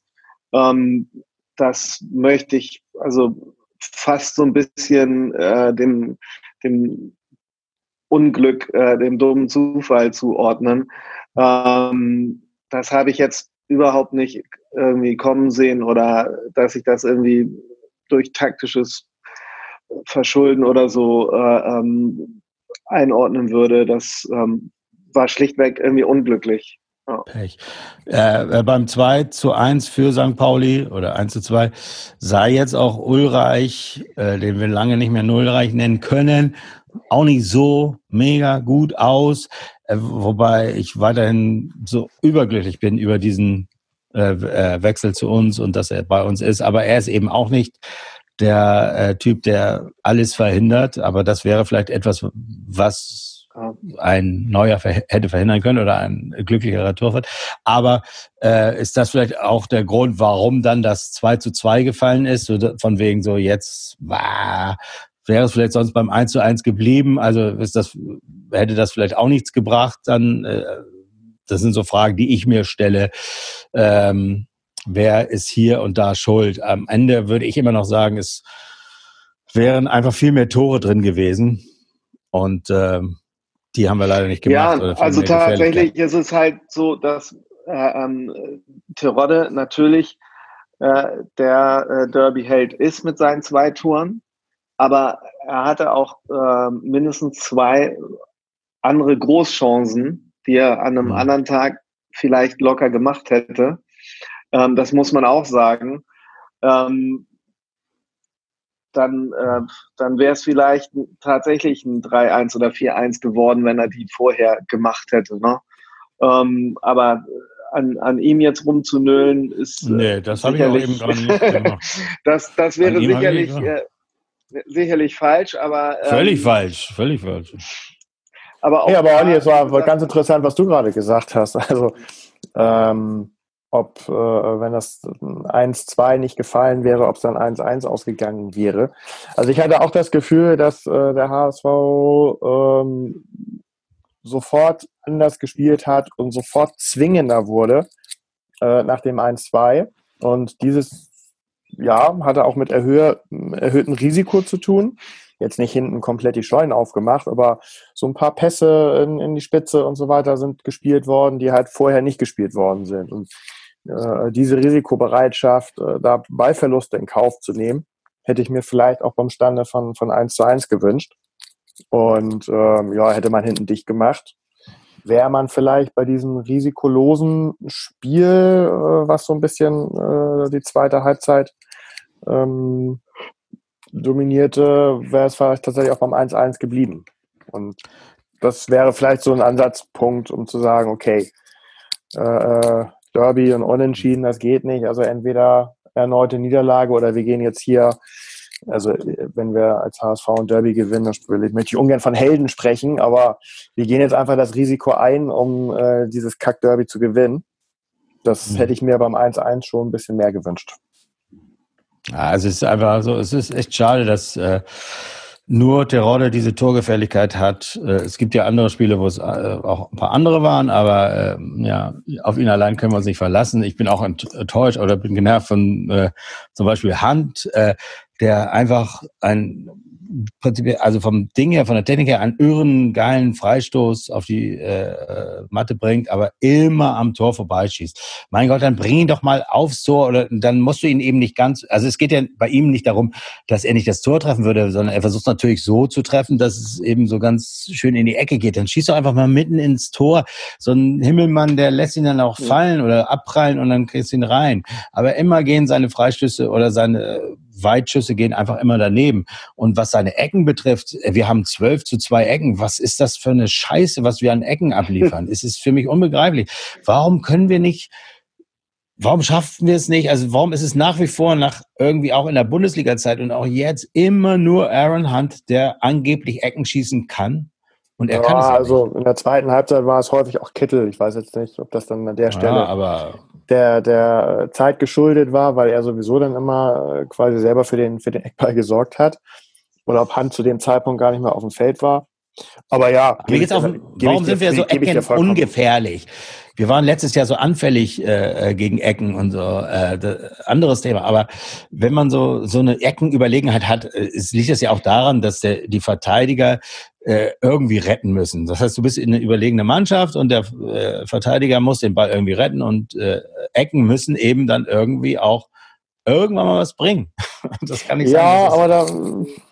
Ähm, das möchte ich, also fast so ein bisschen äh, dem, dem Unglück, äh, dem dummen Zufall zuordnen. Ähm, das habe ich jetzt überhaupt nicht irgendwie kommen sehen oder dass ich das irgendwie durch taktisches Verschulden oder so äh, ähm, einordnen würde. Das ähm, war schlichtweg irgendwie unglücklich. Pech. Äh, beim 2 zu 1 für St. Pauli oder 1 zu 2 sah jetzt auch Ulreich, äh, den wir lange nicht mehr Nullreich nennen können, auch nicht so mega gut aus. Äh, wobei ich weiterhin so überglücklich bin über diesen äh, äh, Wechsel zu uns und dass er bei uns ist. Aber er ist eben auch nicht der äh, Typ, der alles verhindert. Aber das wäre vielleicht etwas, was ein neuer hätte verhindern können oder ein glücklicherer Torwart. Aber äh, ist das vielleicht auch der Grund, warum dann das 2 zu 2 gefallen ist? So, von wegen so jetzt bah, wäre es vielleicht sonst beim 1 zu 1 geblieben? Also ist das, hätte das vielleicht auch nichts gebracht? Dann, äh, das sind so Fragen, die ich mir stelle. Ähm, wer ist hier und da schuld? Am Ende würde ich immer noch sagen, es wären einfach viel mehr Tore drin gewesen. Und ähm, die haben wir leider nicht gemacht. Ja, also tatsächlich ist es halt so, dass äh, ähm, Terodde natürlich äh, der äh, Derby-Held ist mit seinen zwei Touren, aber er hatte auch äh, mindestens zwei andere Großchancen, die er an einem mhm. anderen Tag vielleicht locker gemacht hätte. Ähm, das muss man auch sagen. Ähm, dann, äh, dann wäre es vielleicht tatsächlich ein 3-1 oder 4-1 geworden, wenn er die vorher gemacht hätte. Ne? Ähm, aber an, an ihm jetzt rumzunölen ist. Äh, nee, das habe ich auch eben gar nicht gemacht. das, das wäre sicherlich, äh, sicherlich falsch, aber. Ähm, völlig falsch, völlig falsch. Aber auch. Ja, aber Olli, es war ganz interessant, was du gerade gesagt hast. Also, ähm, ob, äh, wenn das 1-2 nicht gefallen wäre, ob es dann 1-1 ausgegangen wäre. Also ich hatte auch das Gefühl, dass äh, der HSV ähm, sofort anders gespielt hat und sofort zwingender wurde äh, nach dem 1-2. Und dieses, ja, hatte auch mit erhöh erhöhtem Risiko zu tun. Jetzt nicht hinten komplett die Scheunen aufgemacht, aber so ein paar Pässe in, in die Spitze und so weiter sind gespielt worden, die halt vorher nicht gespielt worden sind. Und diese Risikobereitschaft, äh, da Ballverluste in Kauf zu nehmen, hätte ich mir vielleicht auch beim Stande von, von 1 zu 1 gewünscht. Und ähm, ja, hätte man hinten dicht gemacht, wäre man vielleicht bei diesem risikolosen Spiel, äh, was so ein bisschen äh, die zweite Halbzeit ähm, dominierte, wäre es vielleicht tatsächlich auch beim 1-1 geblieben. Und das wäre vielleicht so ein Ansatzpunkt, um zu sagen, okay, äh, äh Derby und Unentschieden, das geht nicht. Also entweder erneute Niederlage oder wir gehen jetzt hier, also wenn wir als HSV und Derby gewinnen, dann möchte ich ungern von Helden sprechen, aber wir gehen jetzt einfach das Risiko ein, um äh, dieses Kack-Derby zu gewinnen. Das mhm. hätte ich mir beim 1-1 schon ein bisschen mehr gewünscht. Ja, es ist einfach so, es ist echt schade, dass äh, nur Terodde diese Torgefährlichkeit hat. Äh, es gibt ja andere Spiele, wo es äh, auch ein paar andere waren, aber äh, ja, auf ihn allein können wir uns nicht verlassen. Ich bin auch enttäuscht oder bin genervt von äh, zum Beispiel Hand, äh, der einfach ein prinzipiell, also vom Ding her, von der Technik her, einen irren, geilen Freistoß auf die äh, Matte bringt, aber immer am Tor vorbeischießt. Mein Gott, dann bring ihn doch mal aufs Tor oder dann musst du ihn eben nicht ganz, also es geht ja bei ihm nicht darum, dass er nicht das Tor treffen würde, sondern er versucht natürlich so zu treffen, dass es eben so ganz schön in die Ecke geht. Dann schießt er einfach mal mitten ins Tor. So ein Himmelmann, der lässt ihn dann auch fallen oder abprallen und dann kriegst du ihn rein. Aber immer gehen seine Freistöße oder seine Weitschüsse gehen einfach immer daneben. Und was seine Ecken betrifft, äh, wir haben zwölf zu zwei Ecken. Was ist das für eine Scheiße, was wir an Ecken abliefern? es ist für mich unbegreiflich. Warum können wir nicht Warum schaffen wir es nicht? Also warum ist es nach wie vor nach irgendwie auch in der Bundesliga-Zeit und auch jetzt immer nur Aaron Hunt, der angeblich Ecken schießen kann? Und er ja, kann es also in der zweiten Halbzeit war es häufig auch Kittel. Ich weiß jetzt nicht, ob das dann an der Stelle ja, aber der, der Zeit geschuldet war, weil er sowieso dann immer äh, quasi selber für den, für den Eckball gesorgt hat. Oder ob Hand zu dem Zeitpunkt gar nicht mehr auf dem Feld war. Aber ja. Mir geht's auf, warum sind wir so Ecken ungefährlich? Wir waren letztes Jahr so anfällig äh, äh, gegen Ecken und so. Äh, anderes Thema. Aber wenn man so so eine Eckenüberlegenheit hat, äh, es liegt es ja auch daran, dass der, die Verteidiger äh, irgendwie retten müssen. Das heißt, du bist in eine überlegene Mannschaft und der äh, Verteidiger muss den Ball irgendwie retten und äh, Ecken müssen eben dann irgendwie auch irgendwann mal was bringen. Das kann ich sagen. Ja, aber da,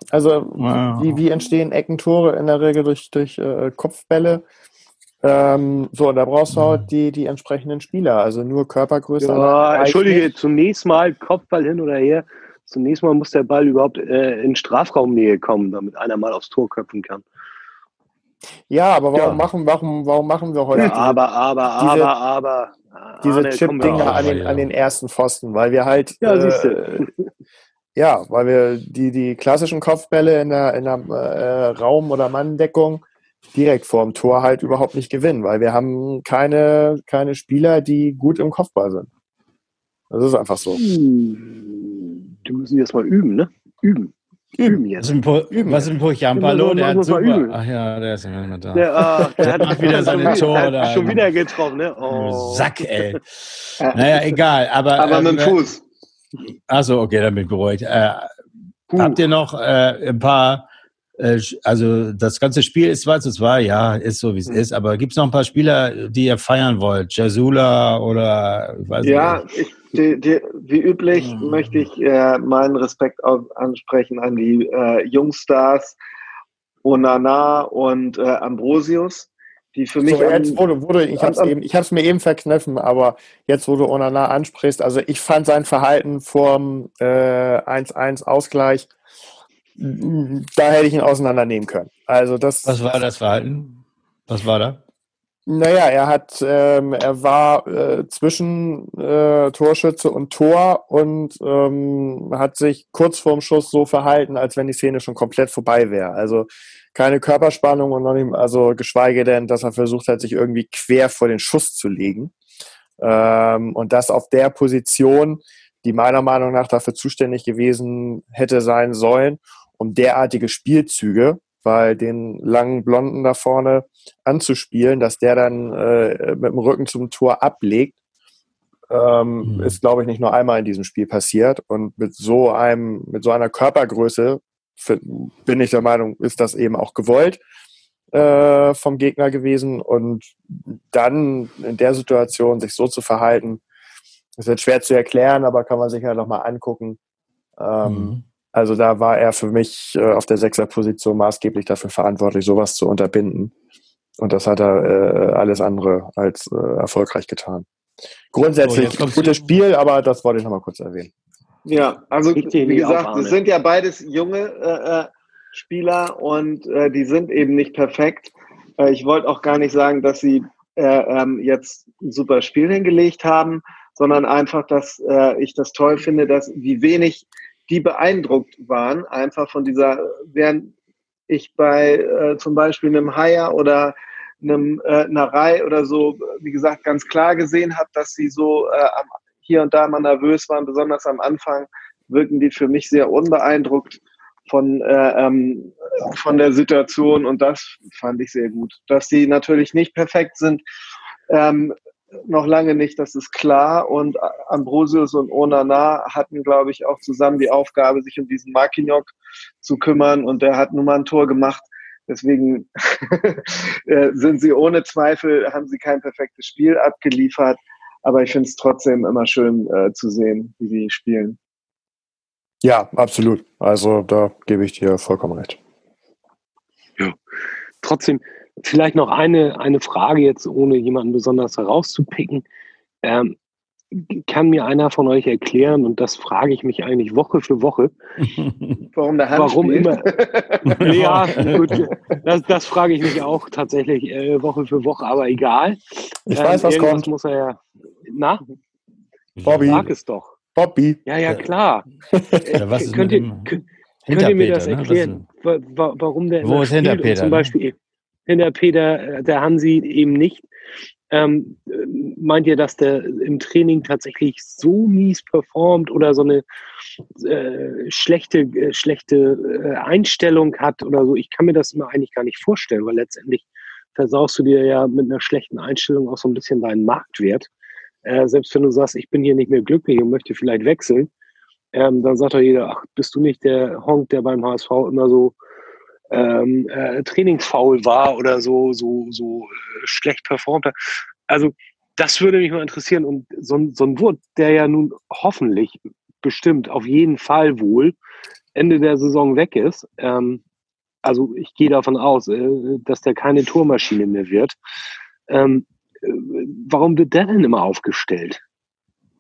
also ja. wie, wie entstehen Eckentore in der Regel durch, durch äh, Kopfbälle? Ähm, so, da brauchst du halt mhm. die, die entsprechenden Spieler, also nur Körpergröße. Ja, entschuldige, zunächst mal Kopfball hin oder her. Zunächst mal muss der Ball überhaupt äh, in Strafraumnähe kommen, damit einer mal aufs Tor köpfen kann. Ja, aber warum, ja. Machen, warum, warum machen wir heute? Ja, aber, aber, diese, aber, aber. Diese Chip-Dinger an, den, an den ersten Pfosten, weil wir halt. Ja, äh, Ja, weil wir die, die klassischen Kopfbälle in der, in der äh, Raum- oder Manndeckung direkt vorm Tor halt überhaupt nicht gewinnen, weil wir haben keine, keine Spieler, die gut im Kopfball sind. Das ist einfach so. Hm. Du müssen jetzt mal üben, ne? Üben. Üben jetzt. Was ist Was mit Giampalo? Der hat super. Ach ja, der ist immer da. Der, ach, der, der hat wieder seine Tor. Da. Schon wieder getroffen, ne? Oh. Sack, ey. naja, egal. Aber, aber mit dem äh, Fuß. Achso, okay, dann bin ich beruhigt. Äh, habt ihr noch äh, ein paar also das ganze Spiel ist 2 zu 2, ja, ist so wie es mhm. ist, aber gibt es noch ein paar Spieler, die ihr feiern wollt? Jasula oder ich weiß ja, nicht. Ich, die, die, wie üblich mhm. möchte ich äh, meinen Respekt auf, ansprechen an die äh, Jungstars Onana und äh, Ambrosius, die für mich. So, jetzt wurde, wurde ich habe es mir eben verkniffen, aber jetzt, wo du Onana ansprichst, also ich fand sein Verhalten vorm 1-1 äh, Ausgleich da hätte ich ihn auseinandernehmen können. Also das. Was war das Verhalten? Was war da? Naja, er hat, ähm, er war äh, zwischen äh, Torschütze und Tor und ähm, hat sich kurz vorm Schuss so verhalten, als wenn die Szene schon komplett vorbei wäre. Also keine Körperspannung und noch nicht, also geschweige denn, dass er versucht hat, sich irgendwie quer vor den Schuss zu legen. Ähm, und das auf der Position, die meiner Meinung nach dafür zuständig gewesen hätte sein sollen um derartige Spielzüge, weil den langen Blonden da vorne anzuspielen, dass der dann äh, mit dem Rücken zum Tor ablegt, ähm, mhm. ist, glaube ich, nicht nur einmal in diesem Spiel passiert. Und mit so einem, mit so einer Körpergröße für, bin ich der Meinung, ist das eben auch gewollt äh, vom Gegner gewesen. Und dann in der Situation sich so zu verhalten, ist jetzt schwer zu erklären, aber kann man sich ja noch mal angucken. Ähm, mhm. Also da war er für mich äh, auf der Sechserposition maßgeblich dafür verantwortlich, sowas zu unterbinden. Und das hat er äh, alles andere als äh, erfolgreich getan. Grundsätzlich oh, gutes Spiel, aber das wollte ich nochmal kurz erwähnen. Ja, also wie gesagt, es sind ja beides junge äh, äh, Spieler und äh, die sind eben nicht perfekt. Äh, ich wollte auch gar nicht sagen, dass sie äh, ähm, jetzt ein super Spiel hingelegt haben, sondern einfach, dass äh, ich das toll finde, dass wie wenig die beeindruckt waren, einfach von dieser, während ich bei äh, zum Beispiel einem Haier oder einem äh, Narei oder so, wie gesagt, ganz klar gesehen habe, dass sie so äh, hier und da mal nervös waren, besonders am Anfang wirken die für mich sehr unbeeindruckt. von, äh, ähm, von der Situation und das fand ich sehr gut. Dass sie natürlich nicht perfekt sind, ähm, noch lange nicht, das ist klar. Und Ambrosius und Onana hatten, glaube ich, auch zusammen die Aufgabe, sich um diesen Marquinhos zu kümmern. Und der hat nun mal ein Tor gemacht. Deswegen äh, sind sie ohne Zweifel, haben sie kein perfektes Spiel abgeliefert. Aber ich finde es trotzdem immer schön äh, zu sehen, wie sie spielen. Ja, absolut. Also da gebe ich dir vollkommen recht. Ja. Trotzdem, vielleicht noch eine, eine Frage jetzt, ohne jemanden besonders herauszupicken. Ähm, kann mir einer von euch erklären, und das frage ich mich eigentlich Woche für Woche, warum der Hand Warum immer? ja, gut, das, das, frage ich mich auch tatsächlich äh, Woche für Woche, aber egal. Ich ähm, weiß, was kommt. muss er ja. Na? Bobby. Sag es doch. Bobby. Ja, ja, klar. Ja, was könnt, ihr, könnt, könnt ihr mir das ne? erklären, ne? warum der Wo ist hinter Peter? Zum Beispiel hinter Peter, der Hansi eben nicht. Ähm, meint ihr, dass der im Training tatsächlich so mies performt oder so eine äh, schlechte, äh, schlechte äh, Einstellung hat oder so? Ich kann mir das immer eigentlich gar nicht vorstellen, weil letztendlich versaust du dir ja mit einer schlechten Einstellung auch so ein bisschen deinen Marktwert. Äh, selbst wenn du sagst, ich bin hier nicht mehr glücklich und möchte vielleicht wechseln, ähm, dann sagt doch jeder, ach, bist du nicht der Honk, der beim HSV immer so ähm, äh, trainingsfaul war oder so, so, so äh, schlecht performt. Also das würde mich mal interessieren. Und so, so ein Wurt, der ja nun hoffentlich bestimmt auf jeden Fall wohl Ende der Saison weg ist, ähm, also ich gehe davon aus, äh, dass der keine Tormaschine mehr wird. Ähm, warum wird der denn immer aufgestellt?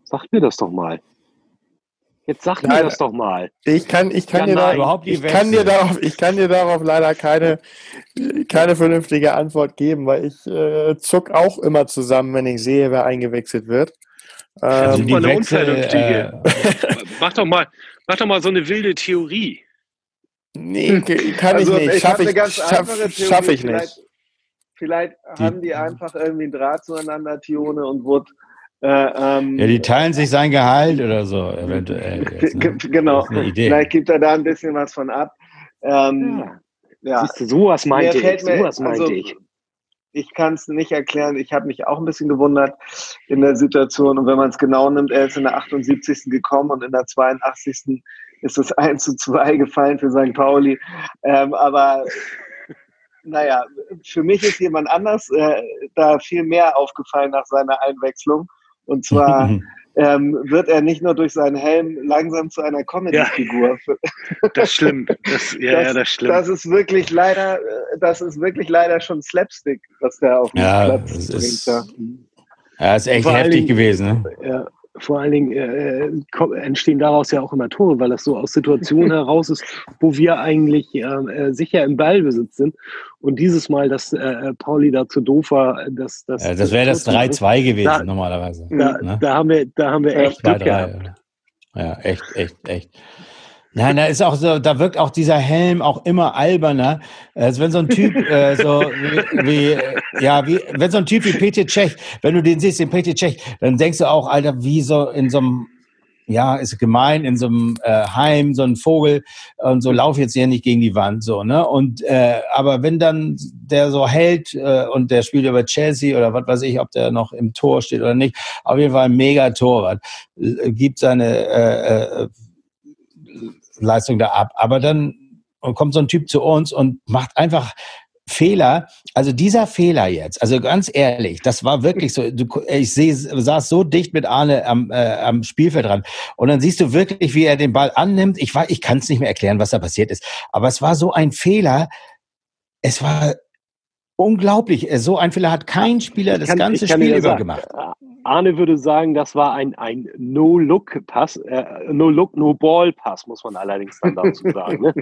Sagt mir das doch mal. Jetzt sag mir das doch mal. Ich kann, ich kann, ja, dir, nein, da, ich kann dir darauf, ich kann dir darauf leider keine, keine vernünftige Antwort geben, weil ich äh, zuck auch immer zusammen, wenn ich sehe, wer eingewechselt wird. Also ähm, die eine unvernünftige. Äh, mach doch mal, mach doch mal so eine wilde Theorie. Nee, kann also, ich nicht. Schaffe ich, schaff, schaff ich nicht. Vielleicht die, haben die einfach irgendwie einen Draht zueinander, Tione, und wurde. Äh, ähm, ja, die teilen sich sein Gehalt oder so, eventuell. Jetzt, ne? Genau. Vielleicht gibt er da ein bisschen was von ab. Ähm, ja. ja. Siehst du, sowas meinte ich. Sowas meinte also, ich. Ich kann es nicht erklären. Ich habe mich auch ein bisschen gewundert in der Situation. Und wenn man es genau nimmt, er ist in der 78. gekommen und in der 82. ist es 1 zu 2 gefallen für St. Pauli. Ähm, aber naja, für mich ist jemand anders äh, da viel mehr aufgefallen nach seiner Einwechslung. Und zwar ähm, wird er nicht nur durch seinen Helm langsam zu einer Comedy-Figur. Ja, das stimmt. Das, ja, das, ja, das stimmt. Das ist wirklich leider, äh, das ist wirklich leider schon Slapstick, was der auf dem ja, Platz bringt. Ist, ja, ist echt heftig gewesen. Ne? Ja, vor allen Dingen äh, entstehen daraus ja auch immer Tore, weil das so aus Situationen heraus ist, wo wir eigentlich äh, äh, sicher im Ballbesitz sind. Und dieses Mal, dass äh, Pauli da zu doof war, dass das. Ja, das wäre das 3-2 gewesen da, normalerweise. Da, ne? da, haben wir, da haben wir echt Glück gehabt. Ja, echt, echt, echt. Nein, da ist auch so, da wirkt auch dieser Helm auch immer alberner, als wenn so ein Typ äh, so wie, wie ja wie wenn so ein Typ wie Peter Cech, wenn du den siehst, den Peter Cech, dann denkst du auch, Alter, wie so in so einem ja, ist gemein in so einem äh, Heim, so ein Vogel und so lauf jetzt hier nicht gegen die Wand, so, ne? Und äh, aber wenn dann der so hält äh, und der spielt über Chelsea oder was weiß ich, ob der noch im Tor steht oder nicht, auf jeden Fall ein mega Torwart, gibt seine äh, äh, Leistung da ab. Aber dann kommt so ein Typ zu uns und macht einfach Fehler, also dieser Fehler jetzt, also ganz ehrlich, das war wirklich so, du, ich seh, saß so dicht mit Arne am, äh, am Spielfeld dran und dann siehst du wirklich, wie er den Ball annimmt. Ich war, ich kann es nicht mehr erklären, was da passiert ist, aber es war so ein Fehler, es war unglaublich. So ein Fehler hat kein Spieler das kann, ganze Spiel über gemacht. Arne würde sagen, das war ein, ein No-Look-Pass, äh, No-Look, No-Ball-Pass, muss man allerdings dann dazu sagen, ne?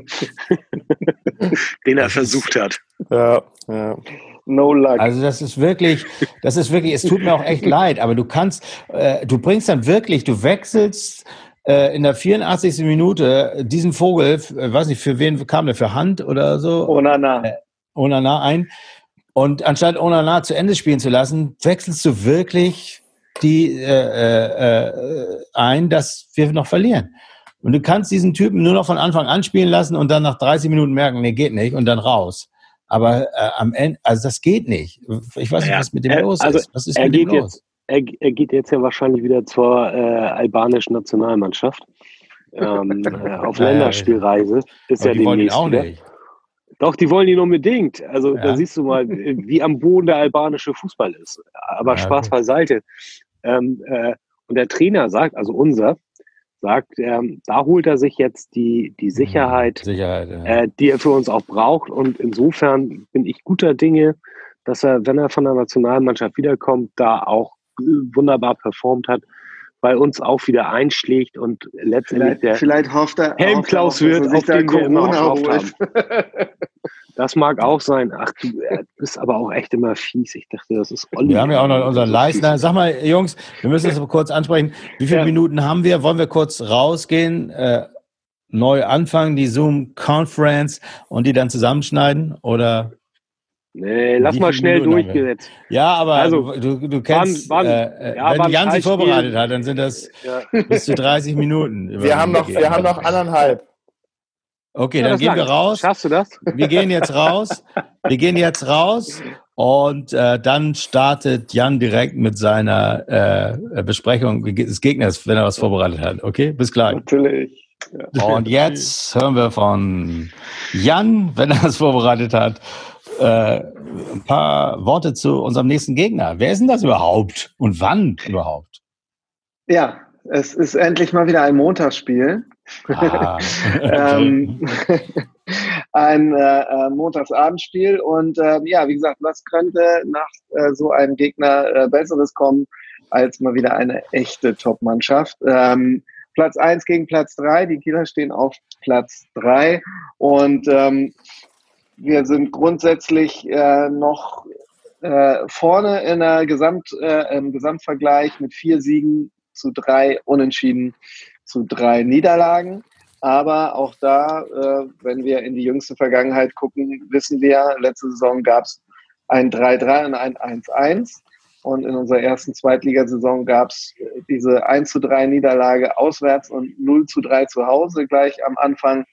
den er versucht hat. Ja, ja. No luck. Also das ist wirklich, das ist wirklich, es tut mir auch echt leid, aber du kannst, äh, du bringst dann wirklich, du wechselst äh, in der 84. Minute diesen Vogel, äh, weiß nicht, für wen kam der, für Hand oder so? Onana. Äh, Onana ein. Und anstatt Onana zu Ende spielen zu lassen, wechselst du wirklich die äh, äh, äh, ein, dass wir noch verlieren. Und du kannst diesen Typen nur noch von Anfang an spielen lassen und dann nach 30 Minuten merken, nee, geht nicht und dann raus. Aber äh, am Ende, also das geht nicht. Ich weiß nicht, was mit dem er, los also ist. Was ist er mit dem geht los? Jetzt, er, er geht jetzt ja wahrscheinlich wieder zur äh, albanischen Nationalmannschaft. ähm, äh, auf Länderspielreise. Ist ja die demnächst auch wieder. nicht. Doch, die wollen ihn unbedingt. Also Ja. da siehst du mal, wie am Boden der albanische Fußball ist. Aber Ja, Spaß beiseite. Ähm, äh, und der Trainer sagt, also unser, sagt, ähm, da holt er sich jetzt die, die Sicherheit, Sicherheit. Ja. äh, die er für uns auch braucht. Und insofern bin ich guter Dinge, dass er, wenn er von der Nationalmannschaft wiederkommt, da auch äh, wunderbar performt hat, bei uns auch wieder einschlägt und letztendlich Vielleicht, der vielleicht hofft er, Helmklaus hofft wird, dass auf den wir immer Corona holt. Das mag auch sein. Ach, du äh, bist aber auch echt immer fies. Ich dachte, das ist Olli. Wir haben ja auch noch unseren Leistner. Sag mal, Jungs, wir müssen das aber kurz ansprechen. Wie viele Ja. Minuten haben wir? Wollen wir kurz rausgehen, äh, neu anfangen, die Zoom Conference und die dann zusammenschneiden? Oder? Nee, lass mal schnell Minuten durchgesetzt. Ja, aber Also, du, du, kennst, wann- äh, äh, ja, wenn die Jan sich drei vorbereitet hat, dann sind das Ja. bis zu 30 Minuten. Wir haben noch, wir haben noch anderthalb. Okay, Ja, dann gehen wir langt. raus. Schaffst du das? Wir gehen jetzt raus. Wir gehen jetzt raus und äh, dann startet Jan direkt mit seiner äh, Besprechung des Gegners, wenn er was vorbereitet hat. Okay, bis gleich. Natürlich. Und jetzt hören wir von Jan, wenn er es vorbereitet hat, äh, ein paar Worte zu unserem nächsten Gegner. Wer ist denn das überhaupt und wann überhaupt? Ja, es ist endlich mal wieder ein Montagsspiel. Ah, ähm, ein äh, äh, Montagsabendspiel. Und ähm, ja, wie gesagt, was könnte nach äh, so einem Gegner äh, Besseres kommen als mal wieder eine echte Top-Mannschaft? Ähm, Platz eins gegen Platz drei. Die Kieler stehen auf Platz drei Und ähm, wir sind grundsätzlich äh, noch äh, vorne in der Gesamt, äh, im Gesamtvergleich mit vier Siegen zu drei Unentschieden zu drei Niederlagen. Aber auch da, äh, wenn wir in die jüngste Vergangenheit gucken, wissen wir, letzte Saison gab es ein 3-3 und ein 1-1. Und in unserer ersten Zweitligasaison gab es diese 1 zu 3 Niederlage auswärts und 0 zu 3 zu Hause gleich am Anfang.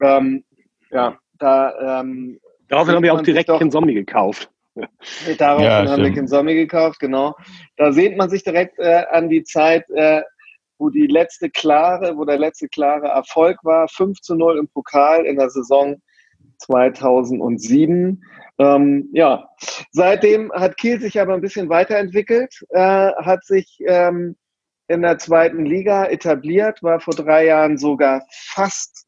Ähm, ja, da ähm, Daraufhin haben wir auch direkt doch- den Zombie gekauft. Daraufhin Ja, haben wir. Kinsomi gekauft, genau. Da sehnt man sich direkt äh, an die Zeit, äh, wo die letzte klare, wo der letzte klare Erfolg war. 5 zu 0 im Pokal in der Saison 2007. Ähm, ja, seitdem hat Kiel sich aber ein bisschen weiterentwickelt, äh, hat sich ähm, in der zweiten Liga etabliert, war vor drei Jahren sogar fast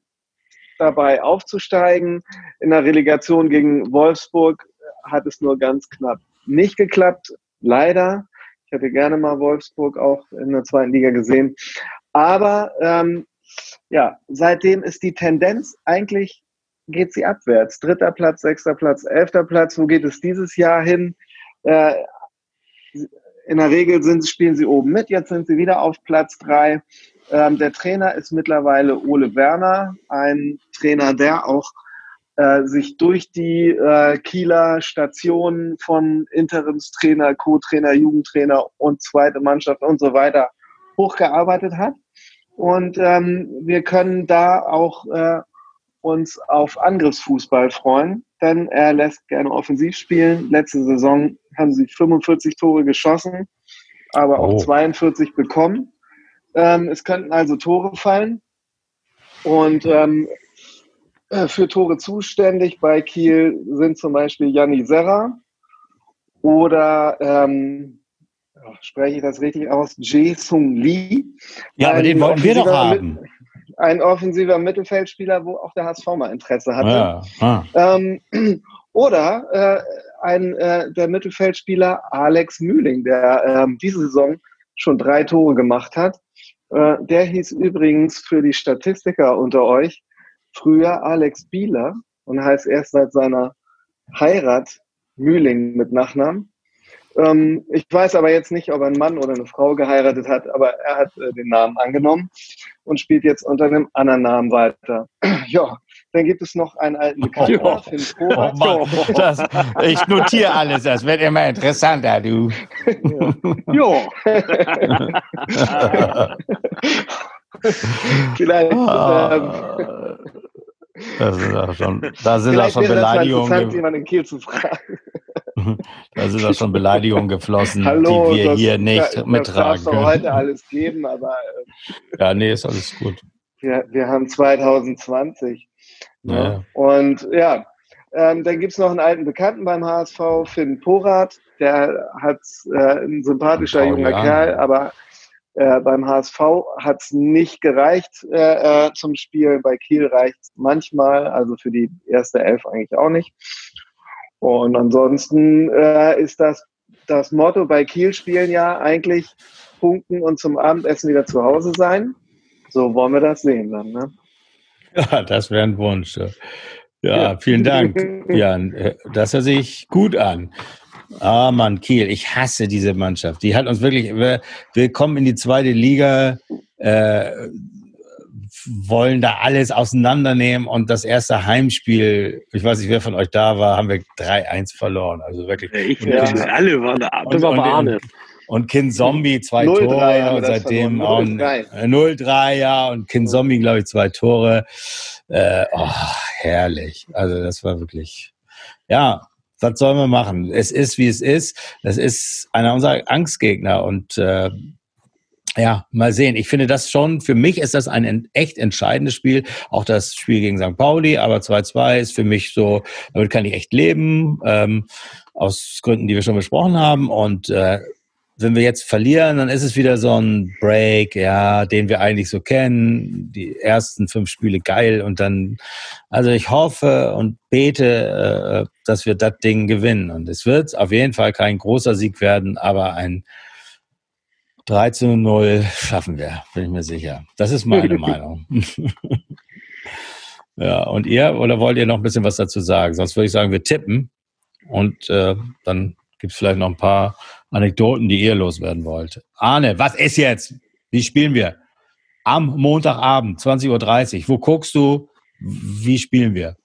dabei aufzusteigen. In der Relegation gegen Wolfsburg hat es nur ganz knapp nicht geklappt. Leider. Hätte gerne mal Wolfsburg auch in der zweiten Liga gesehen. Aber ähm, ja, seitdem ist die Tendenz eigentlich geht sie abwärts. Dritter Platz, sechster Platz, elfter Platz. Wo geht es dieses Jahr hin? Äh, in der Regel sind, spielen sie oben mit. Jetzt sind sie wieder auf Platz drei. Ähm, der Trainer ist mittlerweile Ole Werner, ein Trainer, der auch äh, sich durch die äh, Kieler Stationen von Interimstrainer, Co-Trainer, Jugendtrainer und zweite Mannschaft und so weiter hochgearbeitet hat. Und ähm, wir können da auch äh, uns auf Angriffsfußball freuen, denn er lässt gerne offensiv spielen. Letzte Saison haben sie 45 Tore geschossen, aber auch Oh. 42 bekommen. Ähm, es könnten also Tore fallen. Und ähm, äh, für Tore zuständig bei Kiel sind zum Beispiel Janni Serra oder ähm, spreche ich das richtig aus? Jae Sung Lee. ja, aber Ein den wollten wir doch offensiver haben. Ein offensiver Mittelfeldspieler, wo auch der HSV mal Interesse hatte. Ja, ah. Ähm, oder äh, ein, äh, der Mittelfeldspieler Alex Mühling, der ähm, diese Saison schon drei Tore gemacht hat. Äh, der hieß übrigens für die Statistiker unter euch früher Alex Bieler und heißt erst seit seiner Heirat Mühling mit Nachnamen. Ähm, ich weiß aber jetzt nicht, ob er einen Mann oder eine Frau geheiratet hat, aber er hat äh, den Namen angenommen und spielt jetzt unter einem anderen Namen weiter. ja, dann gibt es noch einen alten Bekannten, Ja. Finn Oh. Mann, das, ich notiere alles, das wird immer interessanter, du. Ja. Vielleicht. Ah. Ähm, das ist auch schon, da sind auch schon Beleidigungen. jemanden in Kiel zu fragen. Da sind auch schon Beleidigungen geflossen, Hallo, die wir das, hier nicht das, mittragen können. heute alles geben, aber. Äh, ja, nee, ist alles gut. Wir, wir haben 2020. Ne? Ja. Und ja, ähm, dann gibt es noch einen alten Bekannten beim HSV, Finn Porath. Der hat äh, ein sympathischer junger Kerl, aber äh, beim HSV hat es nicht gereicht äh, äh, zum Spiel. Bei Kiel reicht es manchmal, also für die erste Elf eigentlich auch nicht. Und ansonsten äh, ist das das Motto bei Kiel-Spielen ja eigentlich punkten und zum Abendessen wieder zu Hause sein. So wollen wir das sehen dann. Ne? Ja, das wäre ein Wunsch. Ja, ja. vielen Dank, Jan. Äh, das hört sich gut an. Ah, Mann, Kiel, ich hasse diese Mannschaft. Die hat uns wirklich, wir, wir kommen in die zweite Liga, äh, wollen da alles auseinandernehmen und das erste Heimspiel, ich weiß nicht, wer von euch da war, haben wir 3-1 verloren. Also wirklich. Ich, ja, alle waren da. Das war Bahne. Und Kind Zombie zwei Tore und seitdem auch 0-3, ja, und Kind Zombie, glaube ich, zwei Tore. Äh, oh, herrlich. Also das war wirklich, ja, was sollen wir machen? Es ist, wie es ist. Das ist einer unserer Angstgegner und äh, ja, mal sehen. Ich finde das schon, für mich ist das ein echt entscheidendes Spiel. Auch das Spiel gegen St. Pauli, aber 2-2 ist für mich so, damit kann ich echt leben, ähm, aus Gründen, die wir schon besprochen haben. Und äh, wenn wir jetzt verlieren, dann ist es wieder so ein Break, ja, den wir eigentlich so kennen. Die ersten fünf Spiele geil und dann, also ich hoffe und bete, äh, dass wir das Ding gewinnen. Und es wird auf jeden Fall kein großer Sieg werden, aber ein 3 zu 0 schaffen wir, bin ich mir sicher. Das ist meine Meinung. ja, und ihr, oder wollt ihr noch ein bisschen was dazu sagen? Sonst würde ich sagen, wir tippen und äh, dann gibt es vielleicht noch ein paar Anekdoten, die ihr loswerden wollt. Arne, was ist jetzt? Wie spielen wir? Am Montagabend, 20.30 Uhr. Wo guckst du? Wie spielen wir?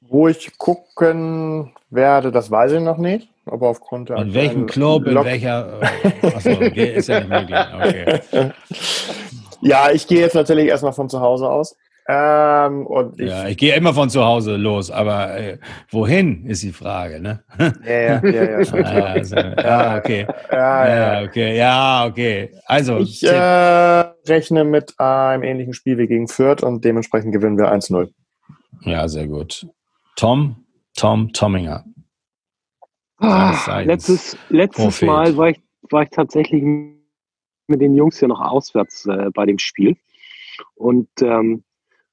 Wo ich gucken werde, das weiß ich noch nicht. Aber aufgrund der. In welchem Club, in welcher. Äh, achso, ist ja nicht möglich. Okay. Ja, ich gehe jetzt natürlich erstmal von zu Hause aus. Ähm, und ich, ja, ich gehe immer von zu Hause los, aber äh, wohin ist die Frage, ne? Ja, ja, ja, ja, ja, also, ja, okay. Ja, ja, okay, ja, okay. Also ich äh, rechne mit einem ähnlichen Spiel wie gegen Fürth und dementsprechend gewinnen wir 1-0. Ja, sehr gut. Tom, Tom Tomminger. Ah, letztes letztes Mal war ich, war ich tatsächlich mit den Jungs ja noch auswärts äh, bei dem Spiel. Und ähm,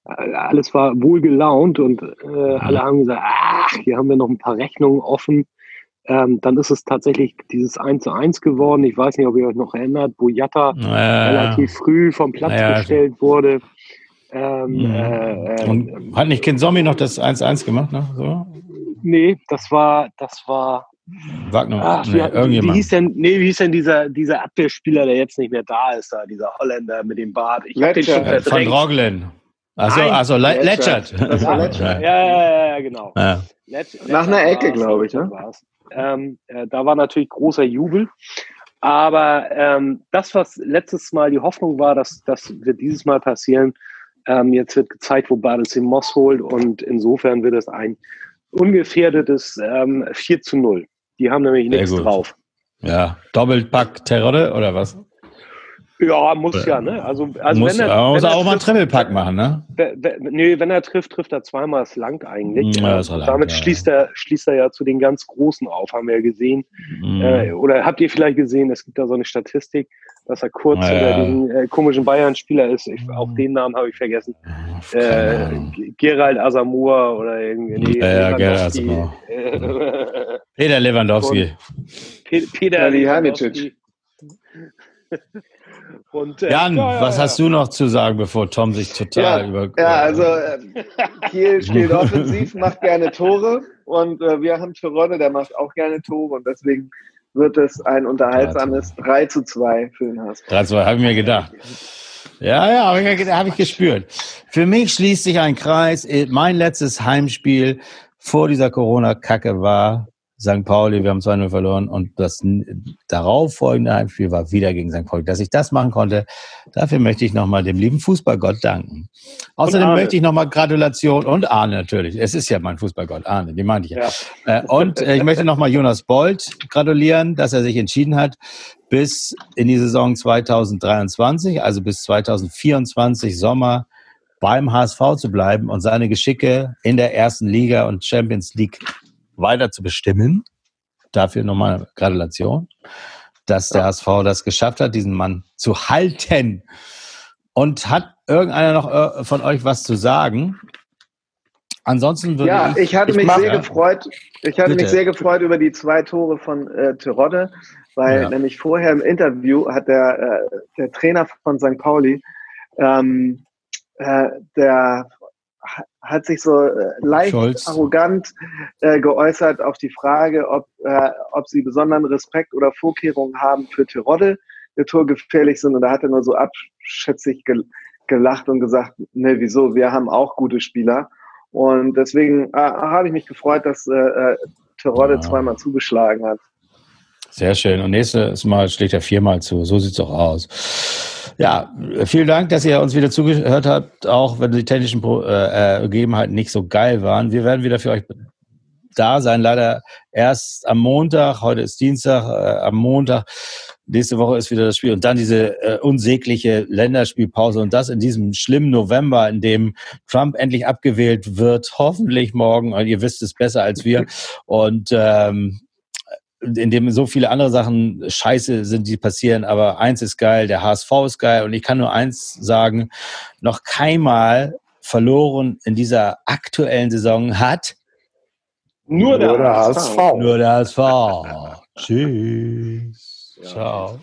alles war wohl gelaunt und äh, alle haben gesagt, ach, hier haben wir noch ein paar Rechnungen offen. Ähm, dann ist es tatsächlich dieses 1 zu 1 geworden. Ich weiß nicht, ob ihr euch noch erinnert, wo Jatta naja, relativ früh vom Platz naja, gestellt wurde. Ähm, mhm. äh, und hat nicht Ken Zombie noch das 1-1 gemacht? Ne? So? Nee, das war, das war. Wagner, ach, nee, irgendjemand. Wie hieß denn, nee, wie hieß denn dieser, dieser Abwehrspieler, der jetzt nicht mehr da ist, da, dieser Holländer mit dem Bart? Ich hab den schon Von Roglen. Also, also Le Letchert. Ja, ja, ja, genau. Ja. Nach einer Ecke, glaube ich. Ne? Ähm, äh, da war natürlich großer Jubel. Aber ähm, das, was letztes Mal die Hoffnung war, dass das wird dieses Mal passieren, ähm, jetzt wird gezeigt, wo Badels den Moss holt und insofern wird es ein ungefährdetes ähm, 4 zu 0. Die haben nämlich nichts drauf. Ja, Doppelpack Terror oder was? Ja, muss ja, ne? Also, also muss, wenn er, muss wenn er auch mal einen Trippelpack machen, ne? Nee, wenn er trifft, trifft er zweimal das lang eigentlich. Ja, das lang, damit ja. schließt, er, schließt er ja zu den ganz Großen auf, haben wir ja gesehen. Mhm. Äh, oder habt ihr vielleicht gesehen, es gibt da so eine Statistik, dass er kurz ja, unter diesen äh, komischen Bayern-Spieler ist. Ich, auch den Namen habe ich vergessen. Äh, Gerald Asamoah oder irgendwie. Nee, ja, Gerald Asamoah. Peter Lewandowski. Peter Lewandowski. Und, äh, Jan, ja, ja, was ja. hast du noch zu sagen, bevor Tom sich total ja, über. Ja, also äh, Kiel spielt offensiv, macht gerne Tore und äh, wir haben Tirone, der macht auch gerne Tore und deswegen wird es ein unterhaltsames 3 zu 2 für den HSV. 3 zu 2, habe ich mir gedacht. Ja, ja, habe ich, hab ich gespürt. Für mich schließt sich ein Kreis. Mein letztes Heimspiel vor dieser Corona-Kacke war St. Pauli, wir haben 2-0 verloren und das darauffolgende Heimspiel war wieder gegen St. Pauli. Dass ich das machen konnte, dafür möchte ich nochmal dem lieben Fußballgott danken. Außerdem möchte ich nochmal Gratulation und Arne natürlich. Es ist ja mein Fußballgott, Arne, den meinte ich ja. ja. Äh, und äh, ich möchte nochmal Jonas Bolt gratulieren, dass er sich entschieden hat, bis in die Saison 2023, also bis 2024 Sommer beim HSV zu bleiben und seine Geschicke in der ersten Liga und Champions League weiter zu bestimmen. Dafür nochmal Gratulation, dass der HSV das geschafft hat, diesen Mann zu halten. Und hat irgendeiner noch äh, von euch was zu sagen? Ansonsten würde ja, ich, ich hatte ich mich sehr ja. gefreut. Ich hatte Bitte. mich sehr gefreut über die zwei Tore von äh, Terodde, weil ja. nämlich vorher im Interview hat der, äh, der Trainer von St. Pauli, ähm, äh, der hat sich so äh, leicht Scholz. arrogant äh, geäußert auf die Frage, ob, äh, ob sie besonderen Respekt oder Vorkehrungen haben für Tirode, der Tor gefährlich sind. Und da hat er nur so abschätzig gel gelacht und gesagt, ne, wieso, wir haben auch gute Spieler. Und deswegen äh, habe ich mich gefreut, dass äh, äh Tirode ja. zweimal zugeschlagen hat. Sehr schön. Und nächstes Mal schlägt er viermal zu. So sieht es auch aus. Ja, vielen Dank, dass ihr uns wieder zugehört habt, auch wenn die technischen äh, Gegebenheiten nicht so geil waren. Wir werden wieder für euch da sein. Leider erst am Montag. Heute ist Dienstag. Äh, am Montag. Nächste Woche ist wieder das Spiel. Und dann diese äh, unsägliche Länderspielpause. Und das in diesem schlimmen November, in dem Trump endlich abgewählt wird. Hoffentlich morgen. Ihr wisst es besser als wir. Und ähm, in dem so viele andere Sachen scheiße sind, die passieren, aber eins ist geil, der HSV ist geil und ich kann nur eins sagen, noch keinmal verloren in dieser aktuellen Saison hat nur der, nur der HSV. HSV. Nur der HSV. Tschüss. Ja. Ciao.